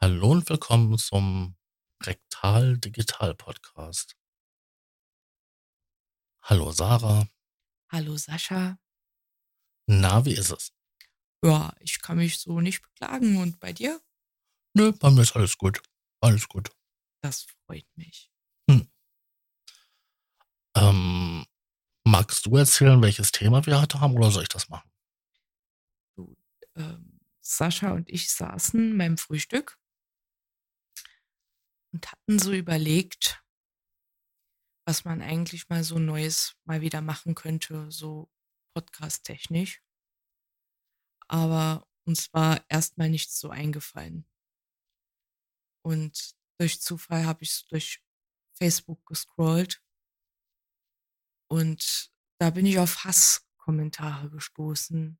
Hallo und willkommen zum Rektal Digital Podcast. Hallo Sarah. Hallo Sascha. Na, wie ist es? Ja, ich kann mich so nicht beklagen. Und bei dir? Nö, bei mir ist alles gut. Alles gut. Das freut mich. Ähm, magst du erzählen, welches Thema wir heute haben oder soll ich das machen? Du, ähm, Sascha und ich saßen beim Frühstück und hatten so überlegt, was man eigentlich mal so Neues mal wieder machen könnte, so podcast-technisch. Aber uns war erstmal nichts so eingefallen. Und durch Zufall habe ich so durch Facebook gescrollt und da bin ich auf Hasskommentare gestoßen.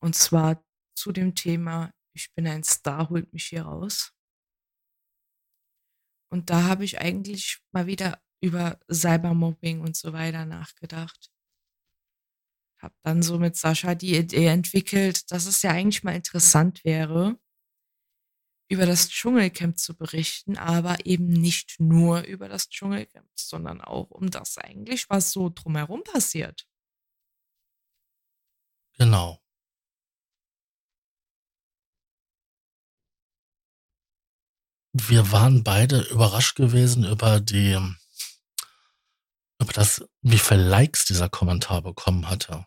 Und zwar zu dem Thema, ich bin ein Star, holt mich hier raus. Und da habe ich eigentlich mal wieder über Cybermobbing und so weiter nachgedacht. Hab dann so mit Sascha die Idee entwickelt, dass es ja eigentlich mal interessant wäre, über das Dschungelcamp zu berichten, aber eben nicht nur über das Dschungelcamp, sondern auch um das eigentlich, was so drumherum passiert. Genau. Wir waren beide überrascht gewesen über die, über das, wie viele Likes dieser Kommentar bekommen hatte.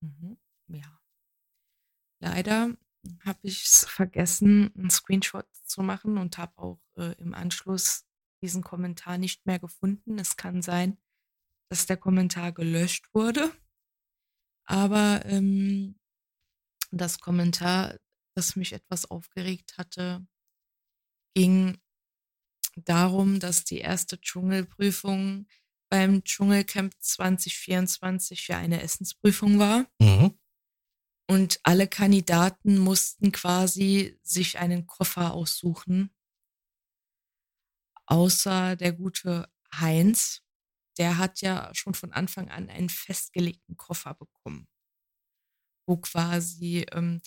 Mhm. Ja. Leider habe ich es vergessen, einen Screenshot zu machen und habe auch äh, im Anschluss diesen Kommentar nicht mehr gefunden. Es kann sein, dass der Kommentar gelöscht wurde. Aber ähm, das Kommentar, das mich etwas aufgeregt hatte, ging darum, dass die erste Dschungelprüfung beim Dschungelcamp 2024 ja eine Essensprüfung war. Mhm. Und alle Kandidaten mussten quasi sich einen Koffer aussuchen. Außer der gute Heinz, der hat ja schon von Anfang an einen festgelegten Koffer bekommen, wo quasi ähm,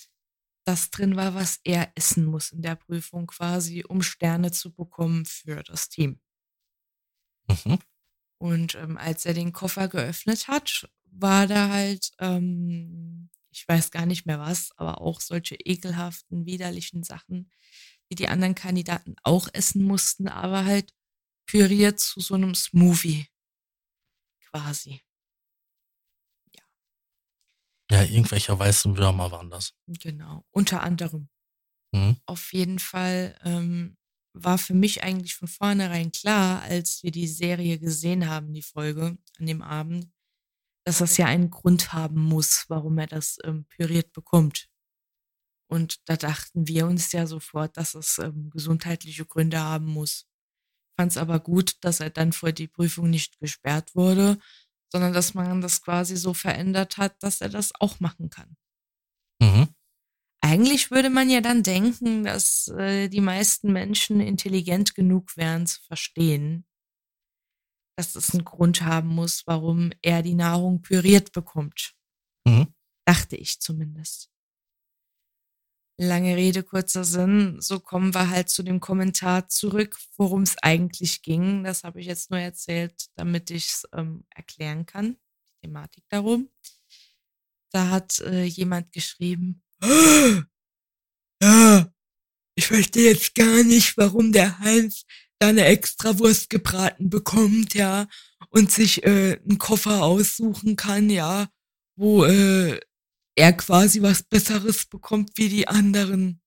das drin war, was er essen muss in der Prüfung, quasi, um Sterne zu bekommen für das Team. Mhm. Und ähm, als er den Koffer geöffnet hat, war da halt ähm, ich weiß gar nicht mehr was, aber auch solche ekelhaften, widerlichen Sachen, die die anderen Kandidaten auch essen mussten, aber halt püriert zu so einem Smoothie quasi. Ja. Ja, irgendwelche weißen Würmer waren das. Genau, unter anderem. Mhm. Auf jeden Fall ähm, war für mich eigentlich von vornherein klar, als wir die Serie gesehen haben, die Folge an dem Abend, dass das ja einen Grund haben muss, warum er das ähm, püriert bekommt. Und da dachten wir uns ja sofort, dass es ähm, gesundheitliche Gründe haben muss. Fand es aber gut, dass er dann vor die Prüfung nicht gesperrt wurde, sondern dass man das quasi so verändert hat, dass er das auch machen kann. Mhm. Eigentlich würde man ja dann denken, dass äh, die meisten Menschen intelligent genug wären zu verstehen, dass es einen Grund haben muss, warum er die Nahrung püriert bekommt. Mhm. Dachte ich zumindest. Lange Rede, kurzer Sinn. So kommen wir halt zu dem Kommentar zurück, worum es eigentlich ging. Das habe ich jetzt nur erzählt, damit ich es ähm, erklären kann. Die Thematik darum. Da hat äh, jemand geschrieben, ja, ich verstehe jetzt gar nicht, warum der Heinz da eine Extrawurst gebraten bekommt, ja, und sich äh, einen Koffer aussuchen kann, ja, wo äh, er quasi was Besseres bekommt wie die anderen.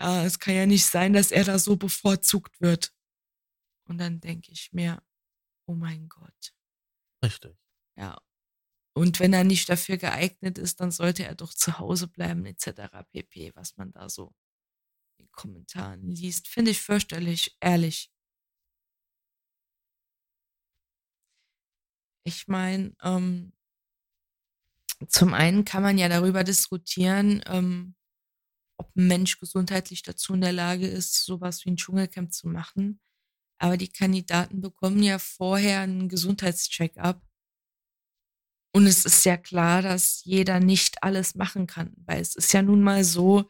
Ja, es kann ja nicht sein, dass er da so bevorzugt wird. Und dann denke ich mir, oh mein Gott. Richtig. Ja. Und wenn er nicht dafür geeignet ist, dann sollte er doch zu Hause bleiben, etc. pp, was man da so in den Kommentaren liest. Finde ich fürchterlich, ehrlich. Ich meine, ähm, zum einen kann man ja darüber diskutieren, ähm, ob ein Mensch gesundheitlich dazu in der Lage ist, sowas wie ein Dschungelcamp zu machen. Aber die Kandidaten bekommen ja vorher einen Gesundheitscheck-up. Und es ist ja klar, dass jeder nicht alles machen kann, weil es ist ja nun mal so,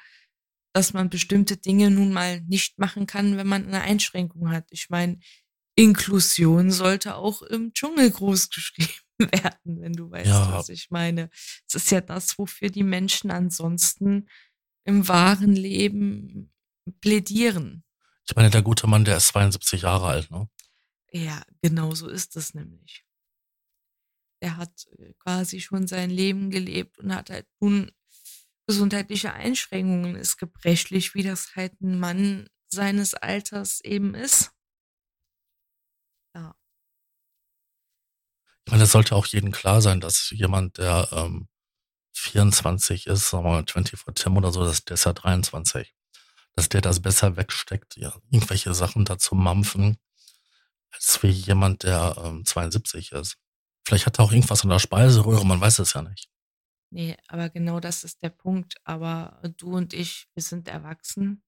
dass man bestimmte Dinge nun mal nicht machen kann, wenn man eine Einschränkung hat. Ich meine, Inklusion sollte auch im Dschungel groß geschrieben werden, wenn du weißt, Ja. was ich meine. Es ist ja das, wofür die Menschen ansonsten im wahren Leben plädieren. Ich meine, der gute Mann, der ist 72 Jahre alt, ne? Ja, genau so ist es nämlich. Er hat äh, quasi schon sein Leben gelebt und hat halt nun gesundheitliche Einschränkungen, ist gebrechlich, wie das halt ein Mann seines Alters eben ist. Ich meine, es sollte auch jedem klar sein, dass jemand, der ähm, 24 ist, sagen wir mal 24 Tim oder so, das, der ist ja 23, dass der das besser wegsteckt, ja, irgendwelche Sachen da zu mampfen, als wie jemand, der ähm, 72 ist. Vielleicht hat er auch irgendwas in der Speiseröhre, man weiß es ja nicht. nee, aber genau das ist der Punkt. Aber du und ich, wir sind erwachsen.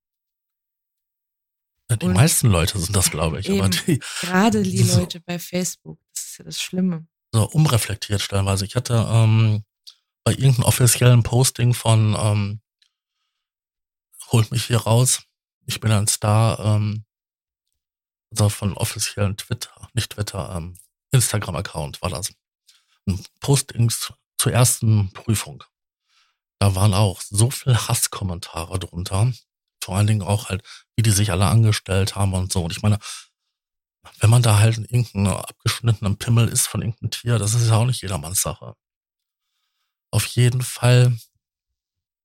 Ja, die Und meisten Leute sind das, glaube ich, aber eben, die gerade die Leute bei Facebook, ist ja das Schlimme. so umreflektiert stellenweise. Ich hatte ähm, bei irgendeinem offiziellen Posting von ähm, holt mich hier raus, ich bin ein Star, ähm, also von offiziellen Twitter, nicht Twitter, ähm, Instagram-Account war das. Postings zur ersten Prüfung. Da waren auch so viel Hasskommentare drunter. Vor allen Dingen auch halt, wie die sich alle angestellt haben und so. Und ich meine, wenn man da halt irgendeinen abgeschnittenen Pimmel ist von irgendeinem Tier, das ist ja auch nicht jedermanns Sache. Auf jeden Fall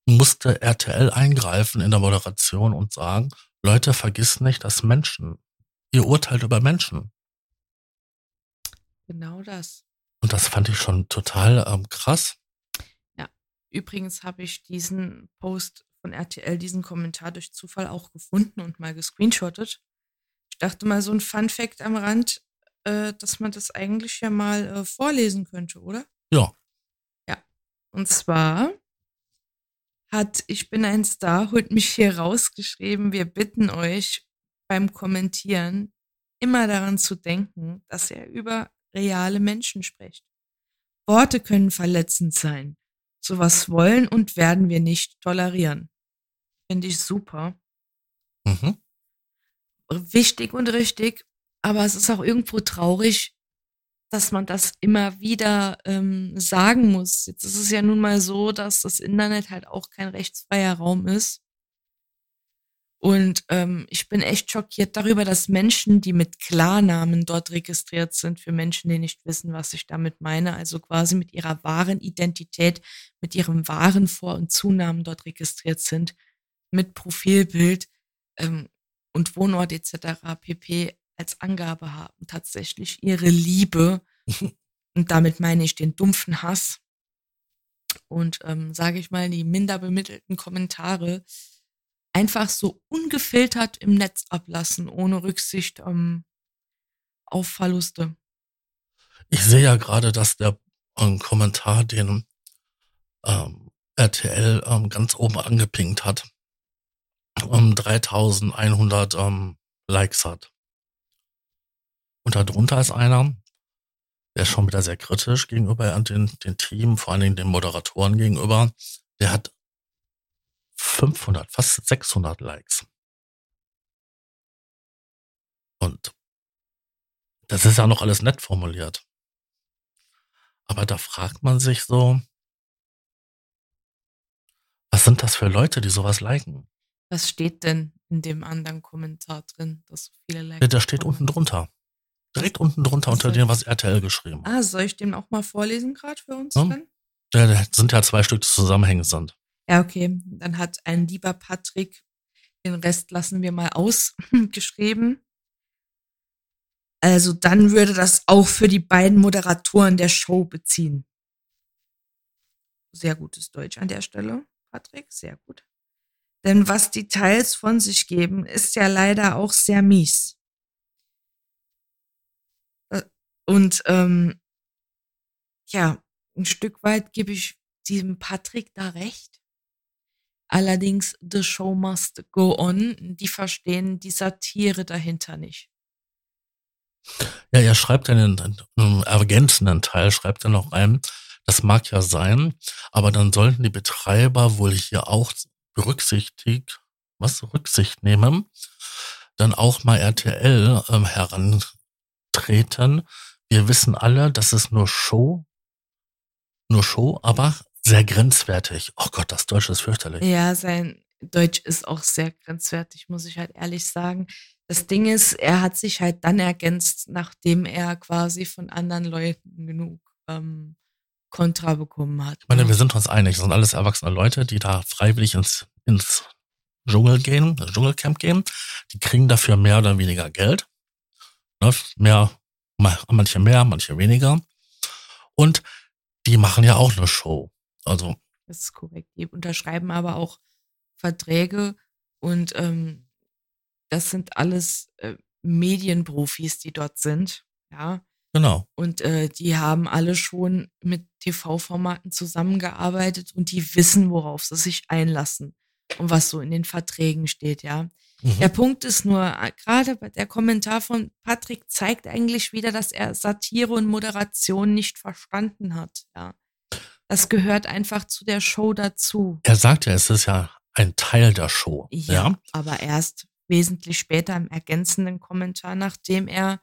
musste RTL eingreifen in der Moderation und sagen, Leute, vergiss nicht, dass Menschen, ihr urteilt über Menschen. Genau das. Und das fand ich schon total ähm, krass. Ja, übrigens habe ich diesen Post von RTL, diesen Kommentar durch Zufall auch gefunden und mal gescreenshottet. Ich dachte mal, so ein Fun Fact am Rand, äh, dass man das eigentlich ja mal äh, vorlesen könnte, oder? Ja, Ja. Und zwar hat Ich bin ein Star, holt mich hier rausgeschrieben, wir bitten euch beim Kommentieren immer daran zu denken, dass er über reale Menschen spricht. Worte können verletzend sein. Sowas wollen und werden wir nicht tolerieren. Finde ich super. mhm. Wichtig und richtig, aber es ist auch irgendwo traurig, dass man das immer wieder ähm, sagen muss. Jetzt ist es ja nun mal so, dass das Internet halt auch kein rechtsfreier Raum ist. Und ähm, ich bin echt schockiert darüber, dass Menschen, die mit Klarnamen dort registriert sind, für Menschen, die nicht wissen, was ich damit meine, also quasi mit ihrer wahren Identität, mit ihrem wahren Vor- und Zunamen dort registriert sind, mit Profilbild ähm, und Wohnort etc. pp. als Angabe haben, tatsächlich ihre Liebe, und damit meine ich den dumpfen Hass und, ähm, sage ich mal, die minder bemittelten Kommentare einfach so ungefiltert im Netz ablassen, ohne Rücksicht ähm, auf Verluste. Ich sehe ja gerade, dass der ähm, Kommentar, den ähm, RTL ähm, ganz oben angepinkt hat, um 3100 ähm, Likes hat. Und darunter ist einer, der ist schon wieder sehr kritisch gegenüber den, den Team, vor allen Dingen den Moderatoren gegenüber. Der hat 500, fast 600 Likes. Und das ist ja noch alles nett formuliert. Aber da fragt man sich so, was sind das für Leute, die sowas liken? Was steht denn in dem anderen Kommentar drin, dass so viele Ja, Likes da steht unten drunter. Direkt unten drunter unter dem, was RTL geschrieben hat. Ah, soll ich den auch mal vorlesen gerade für uns Ja, dann? da da sind ja zwei Stück, zusammenhängend sind. Ja, okay. Dann hat ein lieber Patrick, den Rest lassen wir mal ausgeschrieben. Also dann würde das auch für die beiden Moderatoren der Show beziehen. Sehr gutes Deutsch an der Stelle, Patrick, sehr gut. Denn was die Teils von sich geben, ist ja leider auch sehr mies. Äh, Und ähm, ja, ein Stück weit gebe ich diesem Patrick da recht. Allerdings, the show must go on. Die verstehen die Satire dahinter nicht. Ja, er schreibt in, im ergänzenden Teil, schreibt er noch rein, Das mag ja sein, aber dann sollten die Betreiber wohl hier auch berücksichtigt, was Rücksicht nehmen, dann auch mal RTL ähm, herantreten. Wir wissen alle, das ist nur Show, nur Show, aber sehr grenzwertig. Oh Gott, das Deutsch ist fürchterlich. Ja, sein Deutsch ist auch sehr grenzwertig, muss ich halt ehrlich sagen. Das Ding ist, er hat sich halt dann ergänzt, nachdem er quasi von anderen Leuten genug ähm, Kontra bekommen hat. Ich meine, ne? wir sind uns einig, das sind alles erwachsene Leute, die da freiwillig ins, ins Dschungel gehen, Dschungelcamp gehen. Die kriegen dafür mehr oder weniger Geld. Ne? Mehr, manche mehr, manche weniger. Und die machen ja auch eine Show. Also. Das ist korrekt. Die unterschreiben aber auch Verträge und ähm, das sind alles äh, Medienprofis, die dort sind. Ja. Genau. Und äh, die haben alle schon mit TV-Formaten zusammengearbeitet und die wissen, worauf sie sich einlassen und was so in den Verträgen steht, ja. Mhm. Der Punkt ist nur, äh, gerade der Kommentar von Patrick zeigt eigentlich wieder, dass er Satire und Moderation nicht verstanden hat, ja. Das gehört einfach zu der Show dazu. Er sagt ja, es ist ja ein Teil der Show. Ja, ja. aber erst wesentlich später im ergänzenden Kommentar, nachdem er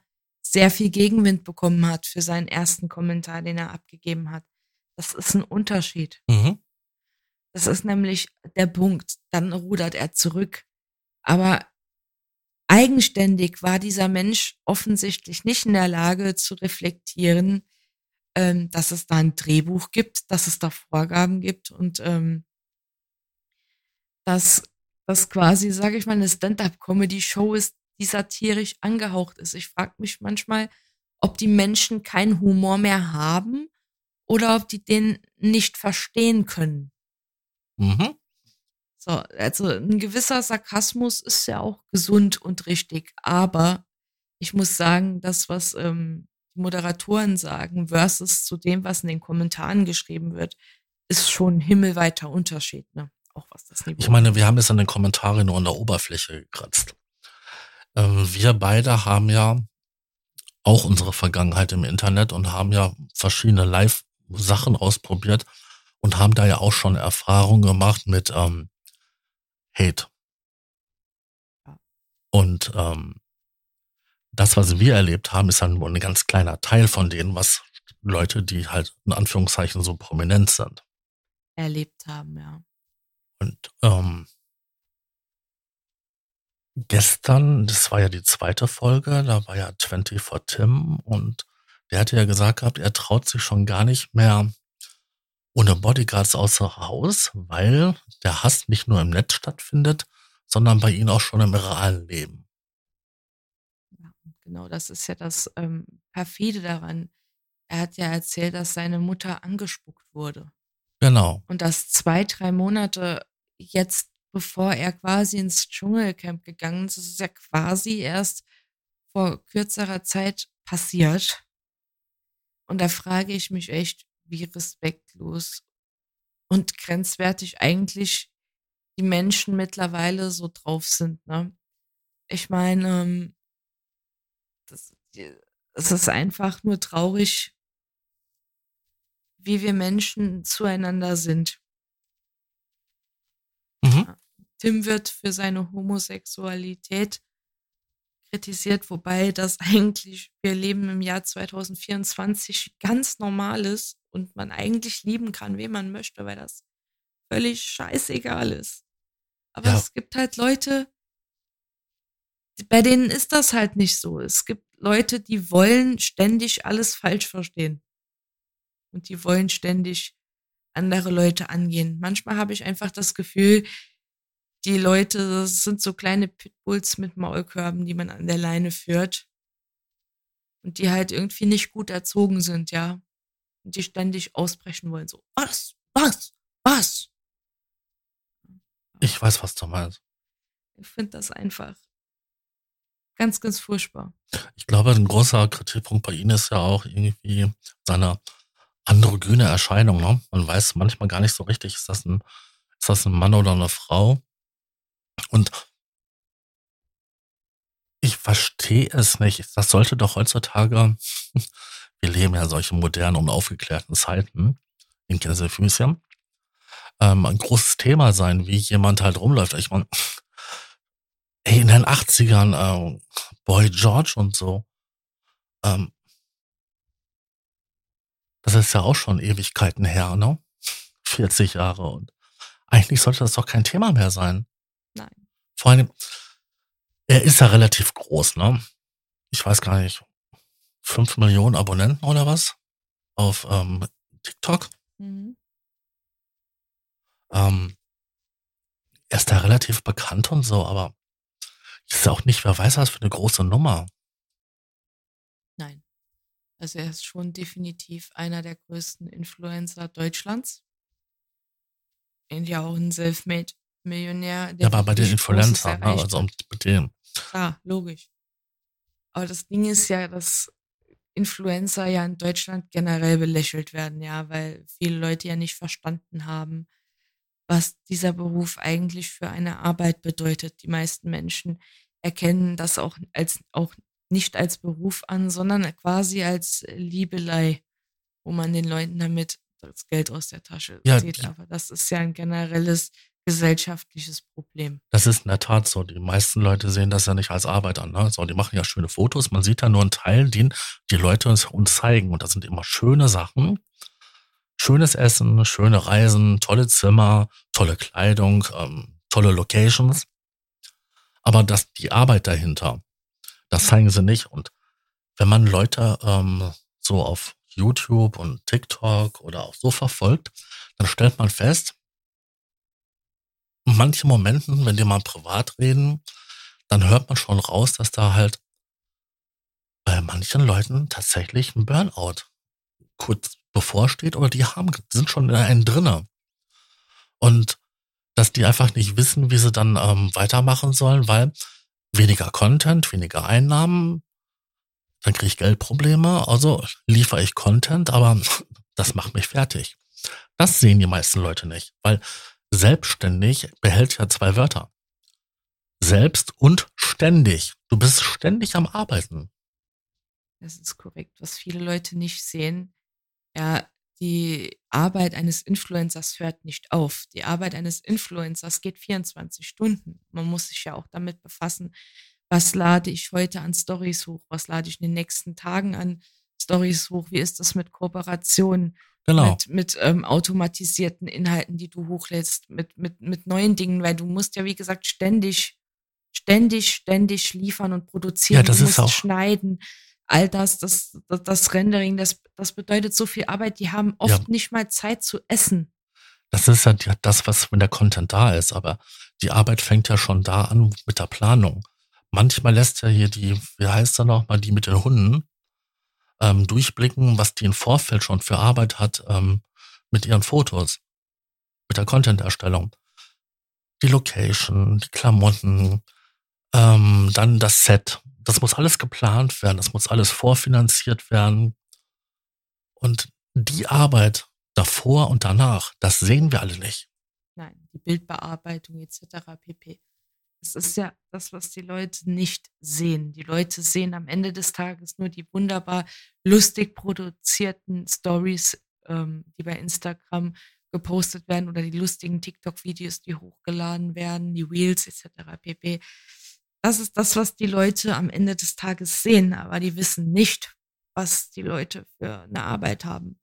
sehr viel Gegenwind bekommen hat für seinen ersten Kommentar, den er abgegeben hat. Das ist ein Unterschied. Mhm. Das ist nämlich der Punkt. Dann rudert er zurück. Aber eigenständig war dieser Mensch offensichtlich nicht in der Lage zu reflektieren, ähm, dass es da ein Drehbuch gibt, dass es da Vorgaben gibt und ähm, dass das quasi, sage ich mal, eine Stand-up-Comedy-Show ist, die satirisch angehaucht ist. Ich frage mich manchmal, ob die Menschen keinen Humor mehr haben oder ob die den nicht verstehen können. Mhm. So, also ein gewisser Sarkasmus ist ja auch gesund und richtig, aber ich muss sagen, das, was ähm, die Moderatoren sagen, versus zu dem, was in den Kommentaren geschrieben wird, ist schon ein himmelweiter Unterschied, ne? Auch was das Niveau Ich meine, wir haben es an den Kommentaren nur an der Oberfläche gekratzt. Ähm, wir beide haben ja auch unsere Vergangenheit im Internet und haben ja verschiedene Live-Sachen ausprobiert und haben da ja auch schon Erfahrungen gemacht mit ähm, Hate. Und ähm, das, was wir erlebt haben, ist dann nur ein ganz kleiner Teil von denen, was Leute, die halt in Anführungszeichen so prominent sind. Erlebt haben, ja. Und ähm, gestern, das war ja die zweite Folge, da war ja 20 for Tim und der hatte ja gesagt gehabt, er traut sich schon gar nicht mehr ohne Bodyguards außer Haus, weil der Hass nicht nur im Netz stattfindet, sondern bei ihm auch schon im realen Leben. Ja, genau, das ist ja das ähm, perfide daran. Er hat ja erzählt, dass seine Mutter angespuckt wurde. Genau. Und das zwei, drei Monate jetzt, bevor er quasi ins Dschungelcamp gegangen ist, ist ja quasi erst vor kürzerer Zeit passiert. Und da frage ich mich echt, wie respektlos und grenzwertig eigentlich die Menschen mittlerweile so drauf sind. Ne? Ich meine, ähm, das, es ist einfach nur traurig, wie wir Menschen zueinander sind. Mhm. Tim wird für seine Homosexualität kritisiert, wobei das eigentlich, wir leben im Jahr 2024, ganz normal ist und man eigentlich lieben kann, wen man möchte, weil das völlig scheißegal ist. Aber ja. es gibt halt Leute, bei denen ist das halt nicht so. Es gibt Leute, die wollen ständig alles falsch verstehen. Und die wollen ständig andere Leute angehen. Manchmal habe ich einfach das Gefühl, die Leute sind so kleine Pitbulls mit Maulkörben, die man an der Leine führt. Und die halt irgendwie nicht gut erzogen sind, ja. Und die ständig ausbrechen wollen. So, was? Was? Was? Ich weiß, was du meinst. Ich finde das einfach ganz, ganz furchtbar. Ich glaube, ein großer Kritikpunkt bei Ihnen ist ja auch irgendwie seine androgyne Erscheinung. Ne? Man weiß manchmal gar nicht so richtig, ist das ein, ist das ein Mann oder eine Frau? Und ich verstehe es nicht. Das sollte doch heutzutage, wir leben ja solche modernen und aufgeklärten Zeiten, in Gänsefüßchen, ähm, ein großes Thema sein, wie jemand halt rumläuft. Ich meine, in den 80ern, äh, Boy George und so, ähm, das ist ja auch schon Ewigkeiten her, ne? 40 Jahre und eigentlich sollte das doch kein Thema mehr sein. Vor allem, er ist ja relativ groß, ne? Ich weiß gar nicht, 5 Millionen Abonnenten oder was auf ähm, TikTok. Mhm. Ähm, er ist da relativ bekannt und so, aber ist auch nicht, wer weiß was für eine große Nummer. Nein. Also er ist schon definitiv einer der größten Influencer Deutschlands. Und ja auch ein Selfmade-Millionär. Ja, aber bei den Influencern, ne? also mit dem. Klar, logisch. Aber das Ding ist ja, dass Influencer ja in Deutschland generell belächelt werden, ja, weil viele Leute ja nicht verstanden haben, was dieser Beruf eigentlich für eine Arbeit bedeutet. Die meisten Menschen erkennen das auch als auch nicht als Beruf an, sondern quasi als Liebelei, wo man den Leuten damit das Geld aus der Tasche ja, zieht. Aber das ist ja ein generelles gesellschaftliches Problem. Das ist in der Tat so. Die meisten Leute sehen das ja nicht als Arbeit an. Ne? So, die machen ja schöne Fotos. Man sieht da nur einen Teil, den die Leute uns, uns zeigen. Und das sind immer schöne Sachen, schönes Essen, schöne Reisen, tolle Zimmer, tolle Kleidung, ähm, tolle Locations. Aber das, die Arbeit dahinter, das zeigen sie nicht. Und wenn man Leute ähm, so auf YouTube und TikTok oder auch so verfolgt, dann stellt man fest, manchen Momenten, wenn die mal privat reden, dann hört man schon raus, dass da halt bei manchen Leuten tatsächlich ein Burnout kurz bevorsteht oder die haben, sind schon in einen drinne. Und dass die einfach nicht wissen, wie sie dann ähm, weitermachen sollen, weil weniger Content, weniger Einnahmen, dann kriege ich Geldprobleme, also liefere ich Content, aber das macht mich fertig. Das sehen die meisten Leute nicht, weil selbstständig behält ja zwei Wörter. Selbst und ständig. Du bist ständig am Arbeiten. Das ist korrekt. Was viele Leute nicht sehen, ja, die Arbeit eines Influencers hört nicht auf. Die Arbeit eines Influencers geht 24 Stunden. Man muss sich ja auch damit befassen, was lade ich heute an Stories hoch, was lade ich in den nächsten Tagen an Stories hoch, wie ist das mit Kooperationen, genau. mit, mit ähm, automatisierten Inhalten, die du hochlädst, mit, mit, mit neuen Dingen, weil du musst ja, wie gesagt, ständig, ständig, ständig liefern und produzieren. Ja, das du ist musst auch schneiden all das, das, das, das Rendering, das, das bedeutet so viel Arbeit, die haben oft ja. nicht mal Zeit zu essen. Das ist ja das, was, wenn der Content da ist, aber die Arbeit fängt ja schon da an mit der Planung. Manchmal lässt ja hier die, wie heißt er noch mal, die mit den Hunden, ähm, durchblicken, was die im Vorfeld schon für Arbeit hat ähm, mit ihren Fotos, mit der Content-Erstellung. Die Location, die Klamotten, ähm, dann das Set, das muss alles geplant werden, das muss alles vorfinanziert werden. Und die Arbeit davor und danach, das sehen wir alle nicht. Nein, die Bildbearbeitung etc. pp. Das ist ja das, was die Leute nicht sehen. Die Leute sehen am Ende des Tages nur die wunderbar lustig produzierten Stories, ähm, die bei Instagram gepostet werden oder die lustigen TikTok-Videos, die hochgeladen werden, die Reels etc. pp. Das ist das, was die Leute am Ende des Tages sehen, aber die wissen nicht, was die Leute für eine Arbeit haben.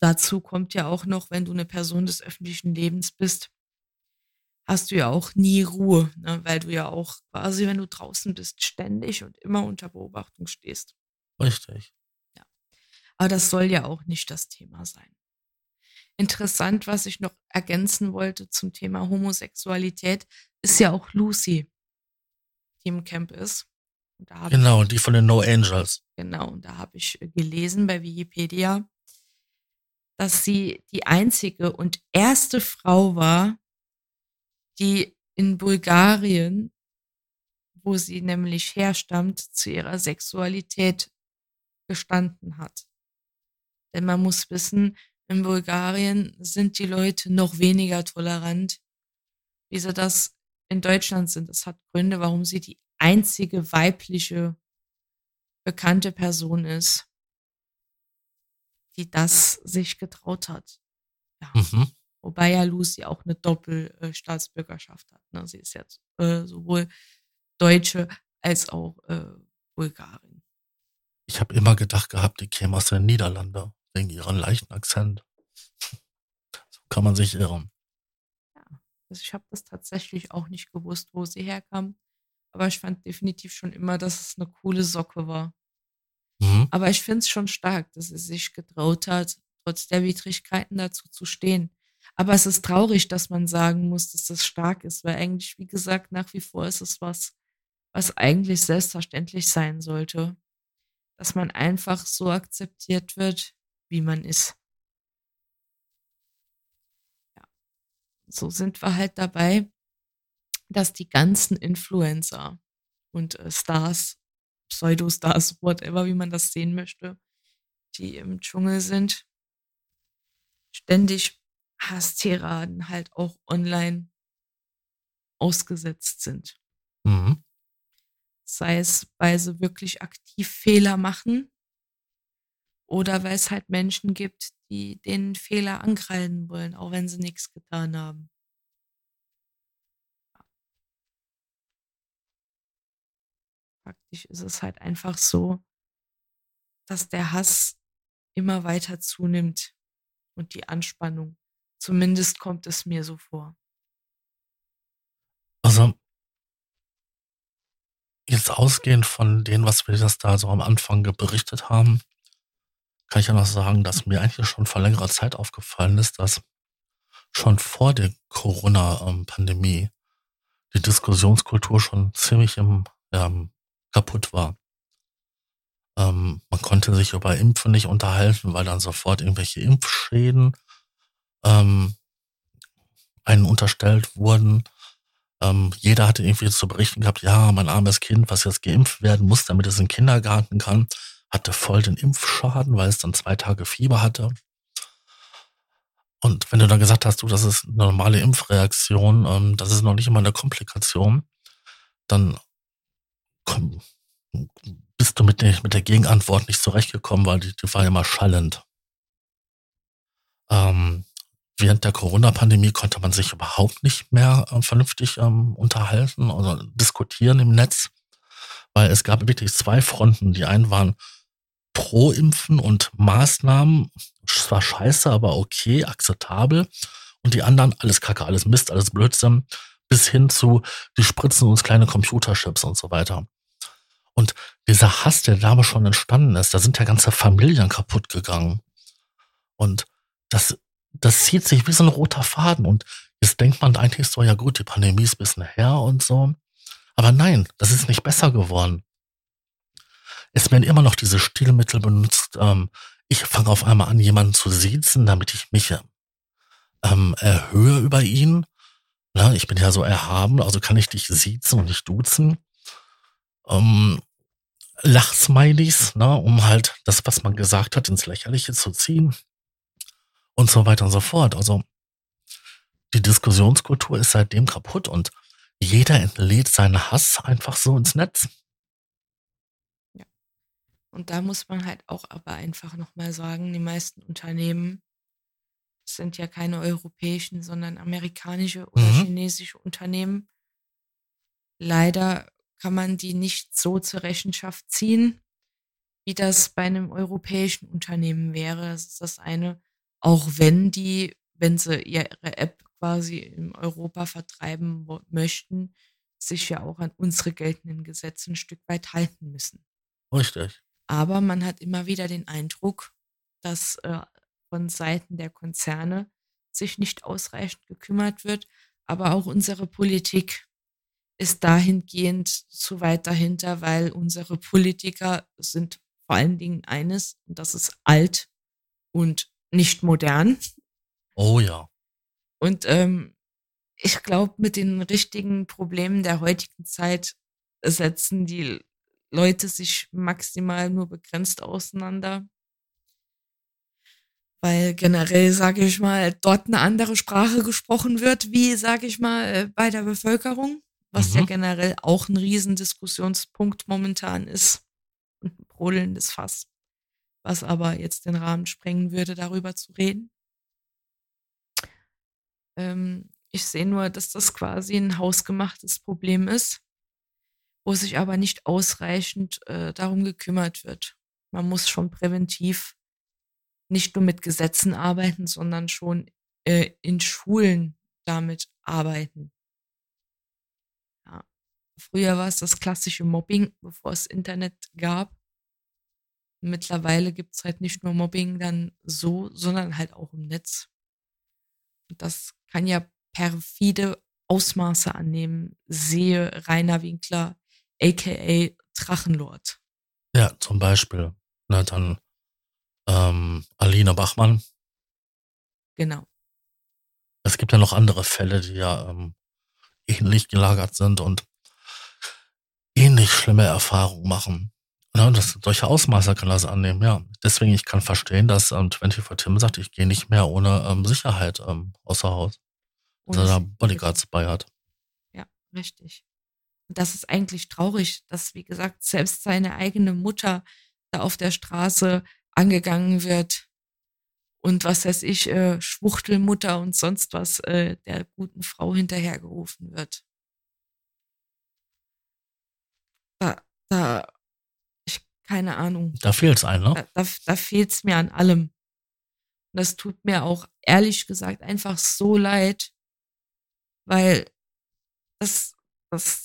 Dazu kommt ja auch noch, wenn du eine Person des öffentlichen Lebens bist, hast du ja auch nie Ruhe, ne? weil du ja auch quasi, wenn du draußen bist, ständig und immer unter Beobachtung stehst. Richtig. Ja. Aber das soll ja auch nicht das Thema sein. Interessant, was ich noch ergänzen wollte zum Thema Homosexualität, ist ja auch Lucy die im Camp ist. genau, ich, die von den No Angels. Genau, und da habe ich äh, gelesen bei Wikipedia, dass sie die einzige und erste Frau war, die in Bulgarien, wo sie nämlich herstammt, zu ihrer Sexualität gestanden hat. Denn man muss wissen, in Bulgarien sind die Leute noch weniger tolerant, wie sie das in Deutschland sind. Das hat Gründe, warum sie die einzige weibliche bekannte Person ist, die das sich getraut hat. Ja. Mhm. Wobei ja Lucy auch eine Doppelstaatsbürgerschaft hat. Ne? Sie ist jetzt äh, sowohl Deutsche als auch äh, Bulgarin. Ich habe immer gedacht gehabt, die käme aus den Niederlanden wegen ihrem leichten Akzent. So kann man sich irren. Also ich habe das tatsächlich auch nicht gewusst, wo sie herkam. Aber ich fand definitiv schon immer, dass es eine coole Socke war. Mhm. Aber ich finde es schon stark, dass sie sich getraut hat, trotz der Widrigkeiten dazu zu stehen. Aber es ist traurig, dass man sagen muss, dass das stark ist, weil eigentlich, wie gesagt, nach wie vor ist es was, was eigentlich selbstverständlich sein sollte. Dass man einfach so akzeptiert wird, wie man ist. Ja. So sind wir halt dabei, dass die ganzen Influencer und äh, Stars, Pseudostars, whatever, wie man das sehen möchte, die im Dschungel sind, ständig Hasstiraden halt auch online ausgesetzt sind. Mhm. Sei es, weil sie wirklich aktiv Fehler machen oder weil es halt Menschen gibt, die den Fehler ankreiden wollen, auch wenn sie nichts getan haben. Faktisch ist es halt einfach so, dass der Hass immer weiter zunimmt und die Anspannung. Zumindest kommt es mir so vor. Also, jetzt ausgehend von dem, was wir das da so am Anfang berichtet haben, kann ich ja noch sagen, dass mir eigentlich schon vor längerer Zeit aufgefallen ist, dass schon vor der Corona-Pandemie die Diskussionskultur schon ziemlich im, ähm, kaputt war. Ähm, man konnte sich über Impfen nicht unterhalten, weil dann sofort irgendwelche Impfschäden ähm, einen unterstellt wurden. Ähm, jeder hatte irgendwie zu berichten gehabt, ja, mein armes Kind, was jetzt geimpft werden muss, damit es in den Kindergarten kann, hatte voll den Impfschaden, weil es dann zwei Tage Fieber hatte. Und wenn du dann gesagt hast, du, das ist eine normale Impfreaktion, ähm, das ist noch nicht immer eine Komplikation, dann komm, bist du mit der, mit der Gegenantwort nicht zurechtgekommen, weil die, die war immer schallend. Ähm, während der Corona-Pandemie konnte man sich überhaupt nicht mehr äh, vernünftig ähm, unterhalten oder diskutieren im Netz, weil es gab wirklich zwei Fronten. Die einen waren pro Impfen und Maßnahmen, es war scheiße, aber okay, akzeptabel. Und die anderen, alles Kacke, alles Mist, alles Blödsinn, bis hin zu, die spritzen uns kleine Computerchips und so weiter. Und dieser Hass, der damals schon entstanden ist, da sind ja ganze Familien kaputt gegangen. Und das, das zieht sich wie so ein roter Faden. Und jetzt denkt man eigentlich so, ja gut, die Pandemie ist ein bisschen her und so. Aber nein, das ist nicht besser geworden. Es werden immer noch diese Stilmittel benutzt. Ähm, ich fange auf einmal an, jemanden zu siezen, damit ich mich ähm, erhöhe über ihn. Na, ich bin ja so erhaben, also kann ich dich siezen und nicht duzen. Ähm, Lachsmilies, ne, um halt das, was man gesagt hat, ins Lächerliche zu ziehen. Und so weiter und so fort. Also die Diskussionskultur ist seitdem kaputt und jeder entlädt seinen Hass einfach so ins Netz. Ja. Und da muss man halt auch aber einfach nochmal sagen, die meisten Unternehmen sind ja keine europäischen, sondern amerikanische oder Mhm. chinesische Unternehmen. Leider kann man die nicht so zur Rechenschaft ziehen, wie das bei einem europäischen Unternehmen wäre. Das ist das eine, auch wenn die, wenn sie ihre App quasi in Europa vertreiben möchten, sich ja auch an unsere geltenden Gesetze ein Stück weit halten müssen. Richtig. Aber man hat immer wieder den Eindruck, dass äh, von Seiten der Konzerne sich nicht ausreichend gekümmert wird, aber auch unsere Politik ist dahingehend zu weit dahinter, weil unsere Politiker sind vor allen Dingen eines, und das ist alt und nicht modern. Oh ja. Und ähm, ich glaube, mit den richtigen Problemen der heutigen Zeit setzen die Leute sich maximal nur begrenzt auseinander. Weil generell, sage ich mal, dort eine andere Sprache gesprochen wird, wie, sage ich mal, äh, bei der Bevölkerung, was ja Mhm. generell auch ein Riesendiskussionspunkt momentan ist und ein brodelndes Fass, was aber jetzt den Rahmen sprengen würde, darüber zu reden. Ähm, ich sehe nur, dass das quasi ein hausgemachtes Problem ist, wo sich aber nicht ausreichend äh, darum gekümmert wird. Man muss schon präventiv nicht nur mit Gesetzen arbeiten, sondern schon äh, in Schulen damit arbeiten. Ja. Früher war es das klassische Mobbing, bevor es Internet gab. Mittlerweile gibt es halt nicht nur Mobbing dann so, sondern halt auch im Netz. Und das kann ja perfide Ausmaße annehmen, sehe Rainer Winkler, aka Drachenlord. Ja, zum Beispiel. Na, dann ähm, Alina Bachmann. Genau. Es gibt ja noch andere Fälle, die ja ähm, ähnlich gelagert sind und ähnlich schlimme Erfahrungen machen. Ja, das, solche Ausmaße kann das annehmen, ja. Deswegen, ich kann verstehen, dass ähm, 24 Tim sagt, ich gehe nicht mehr ohne ähm, Sicherheit ähm, außer Haus. Dass er da Bodyguards bei hat. Ja, richtig. Und das ist eigentlich traurig, dass, wie gesagt, selbst seine eigene Mutter da auf der Straße angegangen wird und was weiß ich, äh, Schwuchtelmutter und sonst was äh, der guten Frau hinterhergerufen wird. Da, da, keine Ahnung. Da fehlt's einem, ne? Da, da, da fehlt's mir an allem. Und das tut mir auch ehrlich gesagt einfach so leid, weil das, das,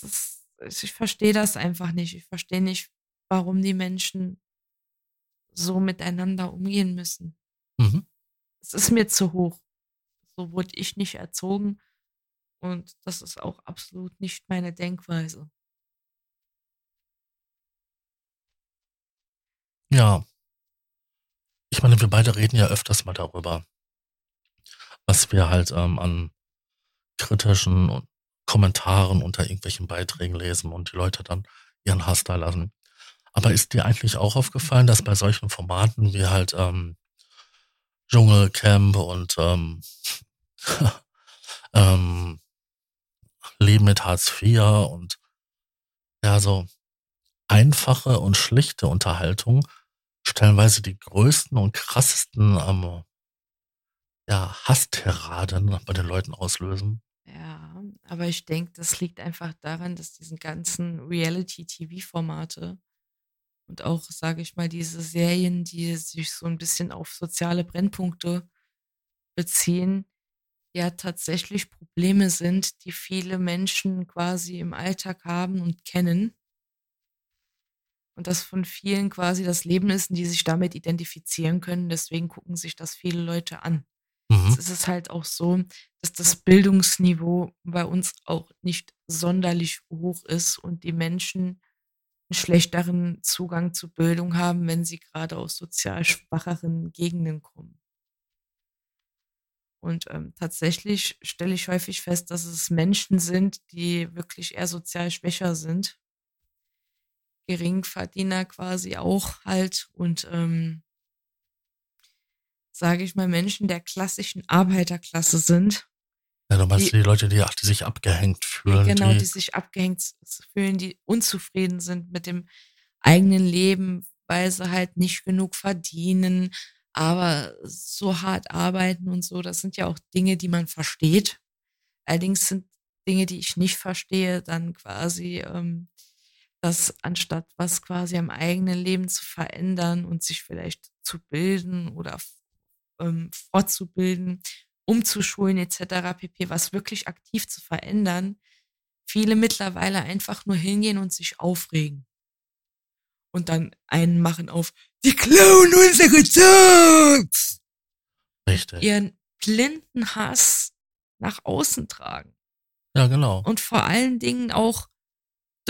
das ich verstehe das einfach nicht. Ich verstehe nicht, warum die Menschen so miteinander umgehen müssen. Mhm. Es ist mir zu hoch. So wurde ich nicht erzogen und das ist auch absolut nicht meine Denkweise. Ja. Ich meine, wir beide reden ja öfters mal darüber, was wir halt ähm, an kritischen Kommentaren unter irgendwelchen Beiträgen lesen und die Leute dann ihren Hass da lassen. Aber ist dir eigentlich auch aufgefallen, dass bei solchen Formaten wie halt ähm, Dschungelcamp und ähm, ähm, Leben mit Hartz IV und ja, so einfache und schlichte Unterhaltung stellenweise die größten und krassesten ähm, ja, Hasstiraden bei den Leuten auslösen. Ja, aber ich denke, das liegt einfach daran, dass diese ganzen Reality-TV-Formate und auch, sage ich mal, diese Serien, die sich so ein bisschen auf soziale Brennpunkte beziehen, ja tatsächlich Probleme sind, die viele Menschen quasi im Alltag haben und kennen. Und das von vielen quasi das Leben ist, die sich damit identifizieren können. Deswegen gucken sich das viele Leute an. Mhm. Es ist halt auch so, dass das Bildungsniveau bei uns auch nicht sonderlich hoch ist und die Menschen einen schlechteren Zugang zu Bildung haben, wenn sie gerade aus sozial schwacheren Gegenden kommen. Und ähm, tatsächlich stelle ich häufig fest, dass es Menschen sind, die wirklich eher sozial schwächer sind. Geringverdiener quasi auch halt und ähm, sage ich mal, Menschen der klassischen Arbeiterklasse sind. Ja, du meinst die, die Leute, die, die, sich abgehängt fühlen. Genau, die, die sich abgehängt fühlen, die unzufrieden sind mit dem eigenen Leben, weil sie halt nicht genug verdienen, aber so hart arbeiten und so, das sind ja auch Dinge, die man versteht. Allerdings sind Dinge, die ich nicht verstehe, dann quasi, ähm, dass anstatt was quasi am eigenen Leben zu verändern und sich vielleicht zu bilden oder ähm, fortzubilden, umzuschulen etc. pp, was wirklich aktiv zu verändern, viele mittlerweile einfach nur hingehen und sich aufregen. Und dann einen machen auf, die klauen unsere Jobs! Richtig. Ihren blinden Hass nach außen tragen. Ja, genau. Und vor allen Dingen auch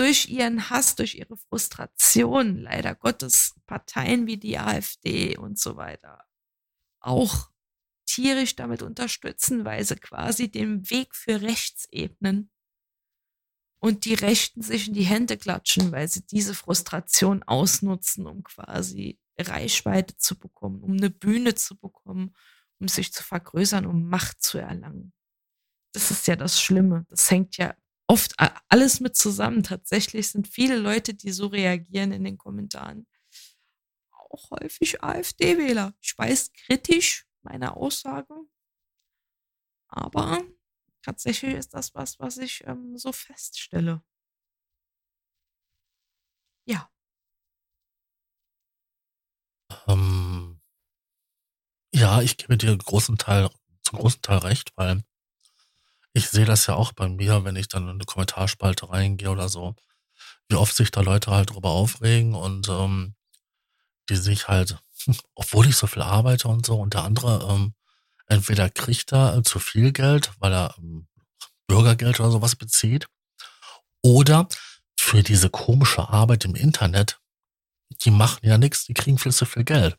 durch ihren Hass, durch ihre Frustration, leider Gottes, Parteien wie die AfD und so weiter auch tierisch damit unterstützen, weil sie quasi den Weg für Rechts ebnen und die Rechten sich in die Hände klatschen, weil sie diese Frustration ausnutzen, um quasi Reichweite zu bekommen, um eine Bühne zu bekommen, um sich zu vergrößern, um Macht zu erlangen. Das ist ja das Schlimme. Das hängt ja oft alles mit zusammen. Tatsächlich sind viele Leute, die so reagieren in den Kommentaren, auch häufig AfD-Wähler. Ich weiß kritisch meine Aussage, Aber tatsächlich ist das was, was ich ähm, so feststelle. Ja. Ähm, ja, ich gebe dir großen Teil, zum großen Teil recht, weil ich sehe das ja auch bei mir, wenn ich dann in eine Kommentarspalte reingehe oder so, wie oft sich da Leute halt drüber aufregen und ähm, die sich halt, obwohl ich so viel arbeite und so, und der andere ähm, entweder kriegt er zu viel Geld, weil er ähm, Bürgergeld oder sowas bezieht, oder für diese komische Arbeit im Internet, die machen ja nichts, die kriegen viel zu viel Geld.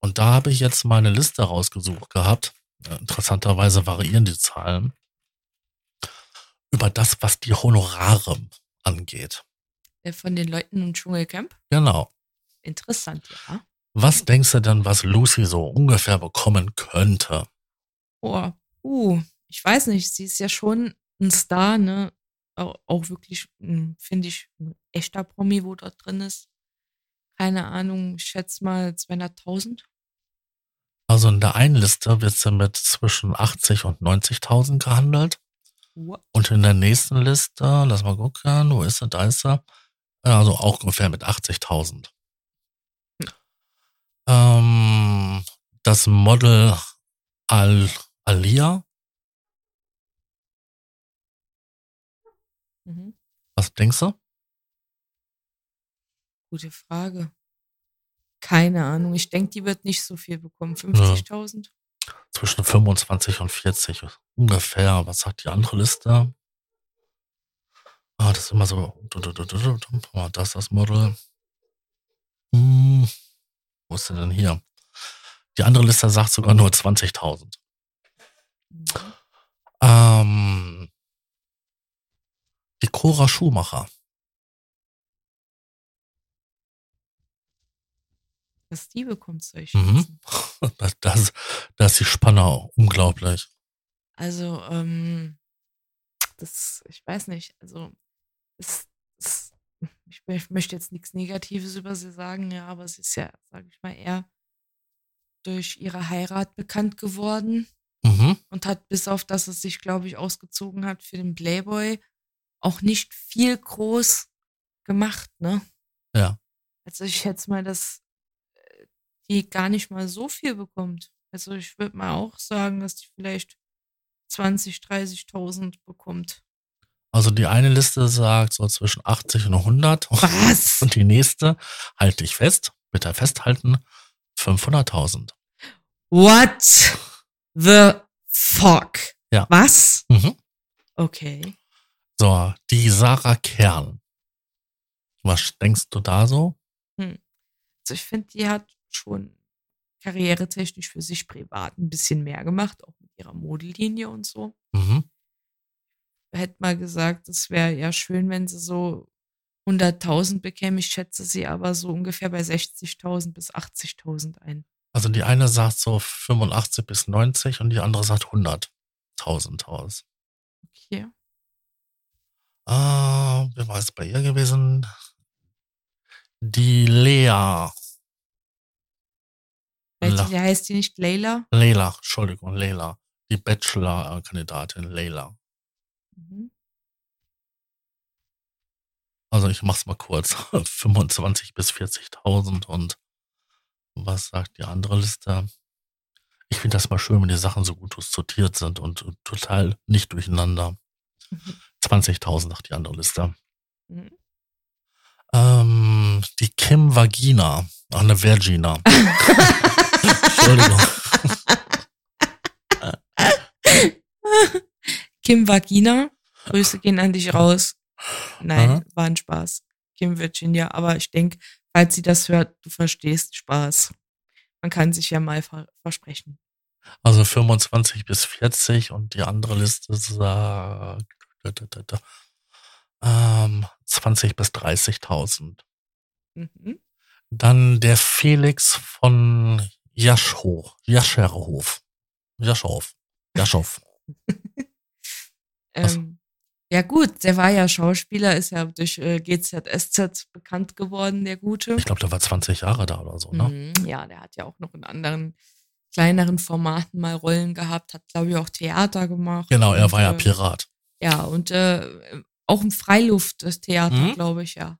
Und da habe ich jetzt meine Liste rausgesucht gehabt. Interessanterweise variieren die Zahlen über das, was die Honorare angeht. Äh, von den Leuten im Dschungelcamp? Genau. Interessant, ja. Was denkst du denn, was Lucy so ungefähr bekommen könnte? Oh, uh, ich weiß nicht, sie ist ja schon ein Star, ne? Auch, auch wirklich, finde ich, ein echter Promi, wo dort drin ist. Keine Ahnung, ich schätze mal 200.000. Also in der einen Liste wird sie mit zwischen 80 und 90.000 gehandelt. Und in der nächsten Liste, lass mal gucken, wo ist sie, da ist sie. Also auch ungefähr mit 80.000. Ähm, das Model Al Alia, Mhm. was denkst du? Gute Frage. Keine Ahnung. Ich denke, die wird nicht so viel bekommen. 50.000? Zwischen 25 und 40 ungefähr. Was sagt die andere Liste? Ah, das ist immer so. Das ist das Model. Hm, wo ist sie denn hier? Die andere Liste sagt sogar nur 20.000. Mhm. Ähm, die Cora Schumacher. Was die bekommt, soll ich Mhm. Das, das, das ist die Spanne unglaublich. Also, ähm, das, ich weiß nicht, also, es, es, ich, ich möchte jetzt nichts Negatives über sie sagen, ja, aber sie ist ja, sage ich mal, eher durch ihre Heirat bekannt geworden Mhm. und hat bis auf, dass es sich, glaube ich, ausgezogen hat für den Playboy, auch nicht viel groß gemacht, ne? Ja. Also ich schätze mal, dass die gar nicht mal so viel bekommt. Also ich würde mal auch sagen, dass die vielleicht 20, 30.000 bekommt. Also die eine Liste sagt so zwischen 80 und 100 Was? und die nächste, halte ich fest, bitte festhalten, 500.000. What the fuck? Ja. Was? Mhm. Okay. So, die Sarah Kern. Was denkst du da so? Also ich finde, die hat schon karrieretechnisch für sich privat ein bisschen mehr gemacht, auch mit ihrer Modellinie und so. Mhm. Hätte mal gesagt, es wäre ja schön, wenn sie so 100.000 bekäme. Ich schätze sie aber so ungefähr bei 60.000 bis 80.000 ein. Also die eine sagt so 85 bis 90 und die andere sagt 100.000 aus. Okay. Ah, wer war es bei ihr gewesen? Die Lea. Heißt La die, heißt die nicht Leila? Leila, Entschuldigung, Leila. Die Bachelor-Kandidatin Leila. Mhm. Also ich mach's mal kurz. 25 bis 40.000 und was sagt die andere Liste? Ich finde das mal schön, wenn die Sachen so gut sortiert sind und total nicht durcheinander. Mhm. 20.000 sagt die andere Liste. Mhm. Ähm, die Kim Vagina. Ach, eine Virgina. Entschuldigung. Kim Vagina, Grüße gehen an dich raus. Nein, Aha. war ein Spaß. Kim Virginia, aber ich denke, falls sie das hört, du verstehst Spaß. Man kann sich ja mal ver versprechen. Also 25 bis 40 und die andere Liste sagt ähm, 20 bis 30.000. Mhm. Dann der Felix von Jaschhof. Jascherhof. Jaschow. Jaschow. Was? Ähm, ja gut, der war ja Schauspieler, ist ja durch äh, GZSZ bekannt geworden, der Gute. Ich glaube, der war 20 Jahre da oder so, ne? Mhm, ja, der hat ja auch noch in anderen kleineren Formaten mal Rollen gehabt, hat, glaube ich, auch Theater gemacht. Genau, er und, war ja äh, Pirat. Ja, und äh, auch im Freilufttheater, Mhm. glaube ich, ja.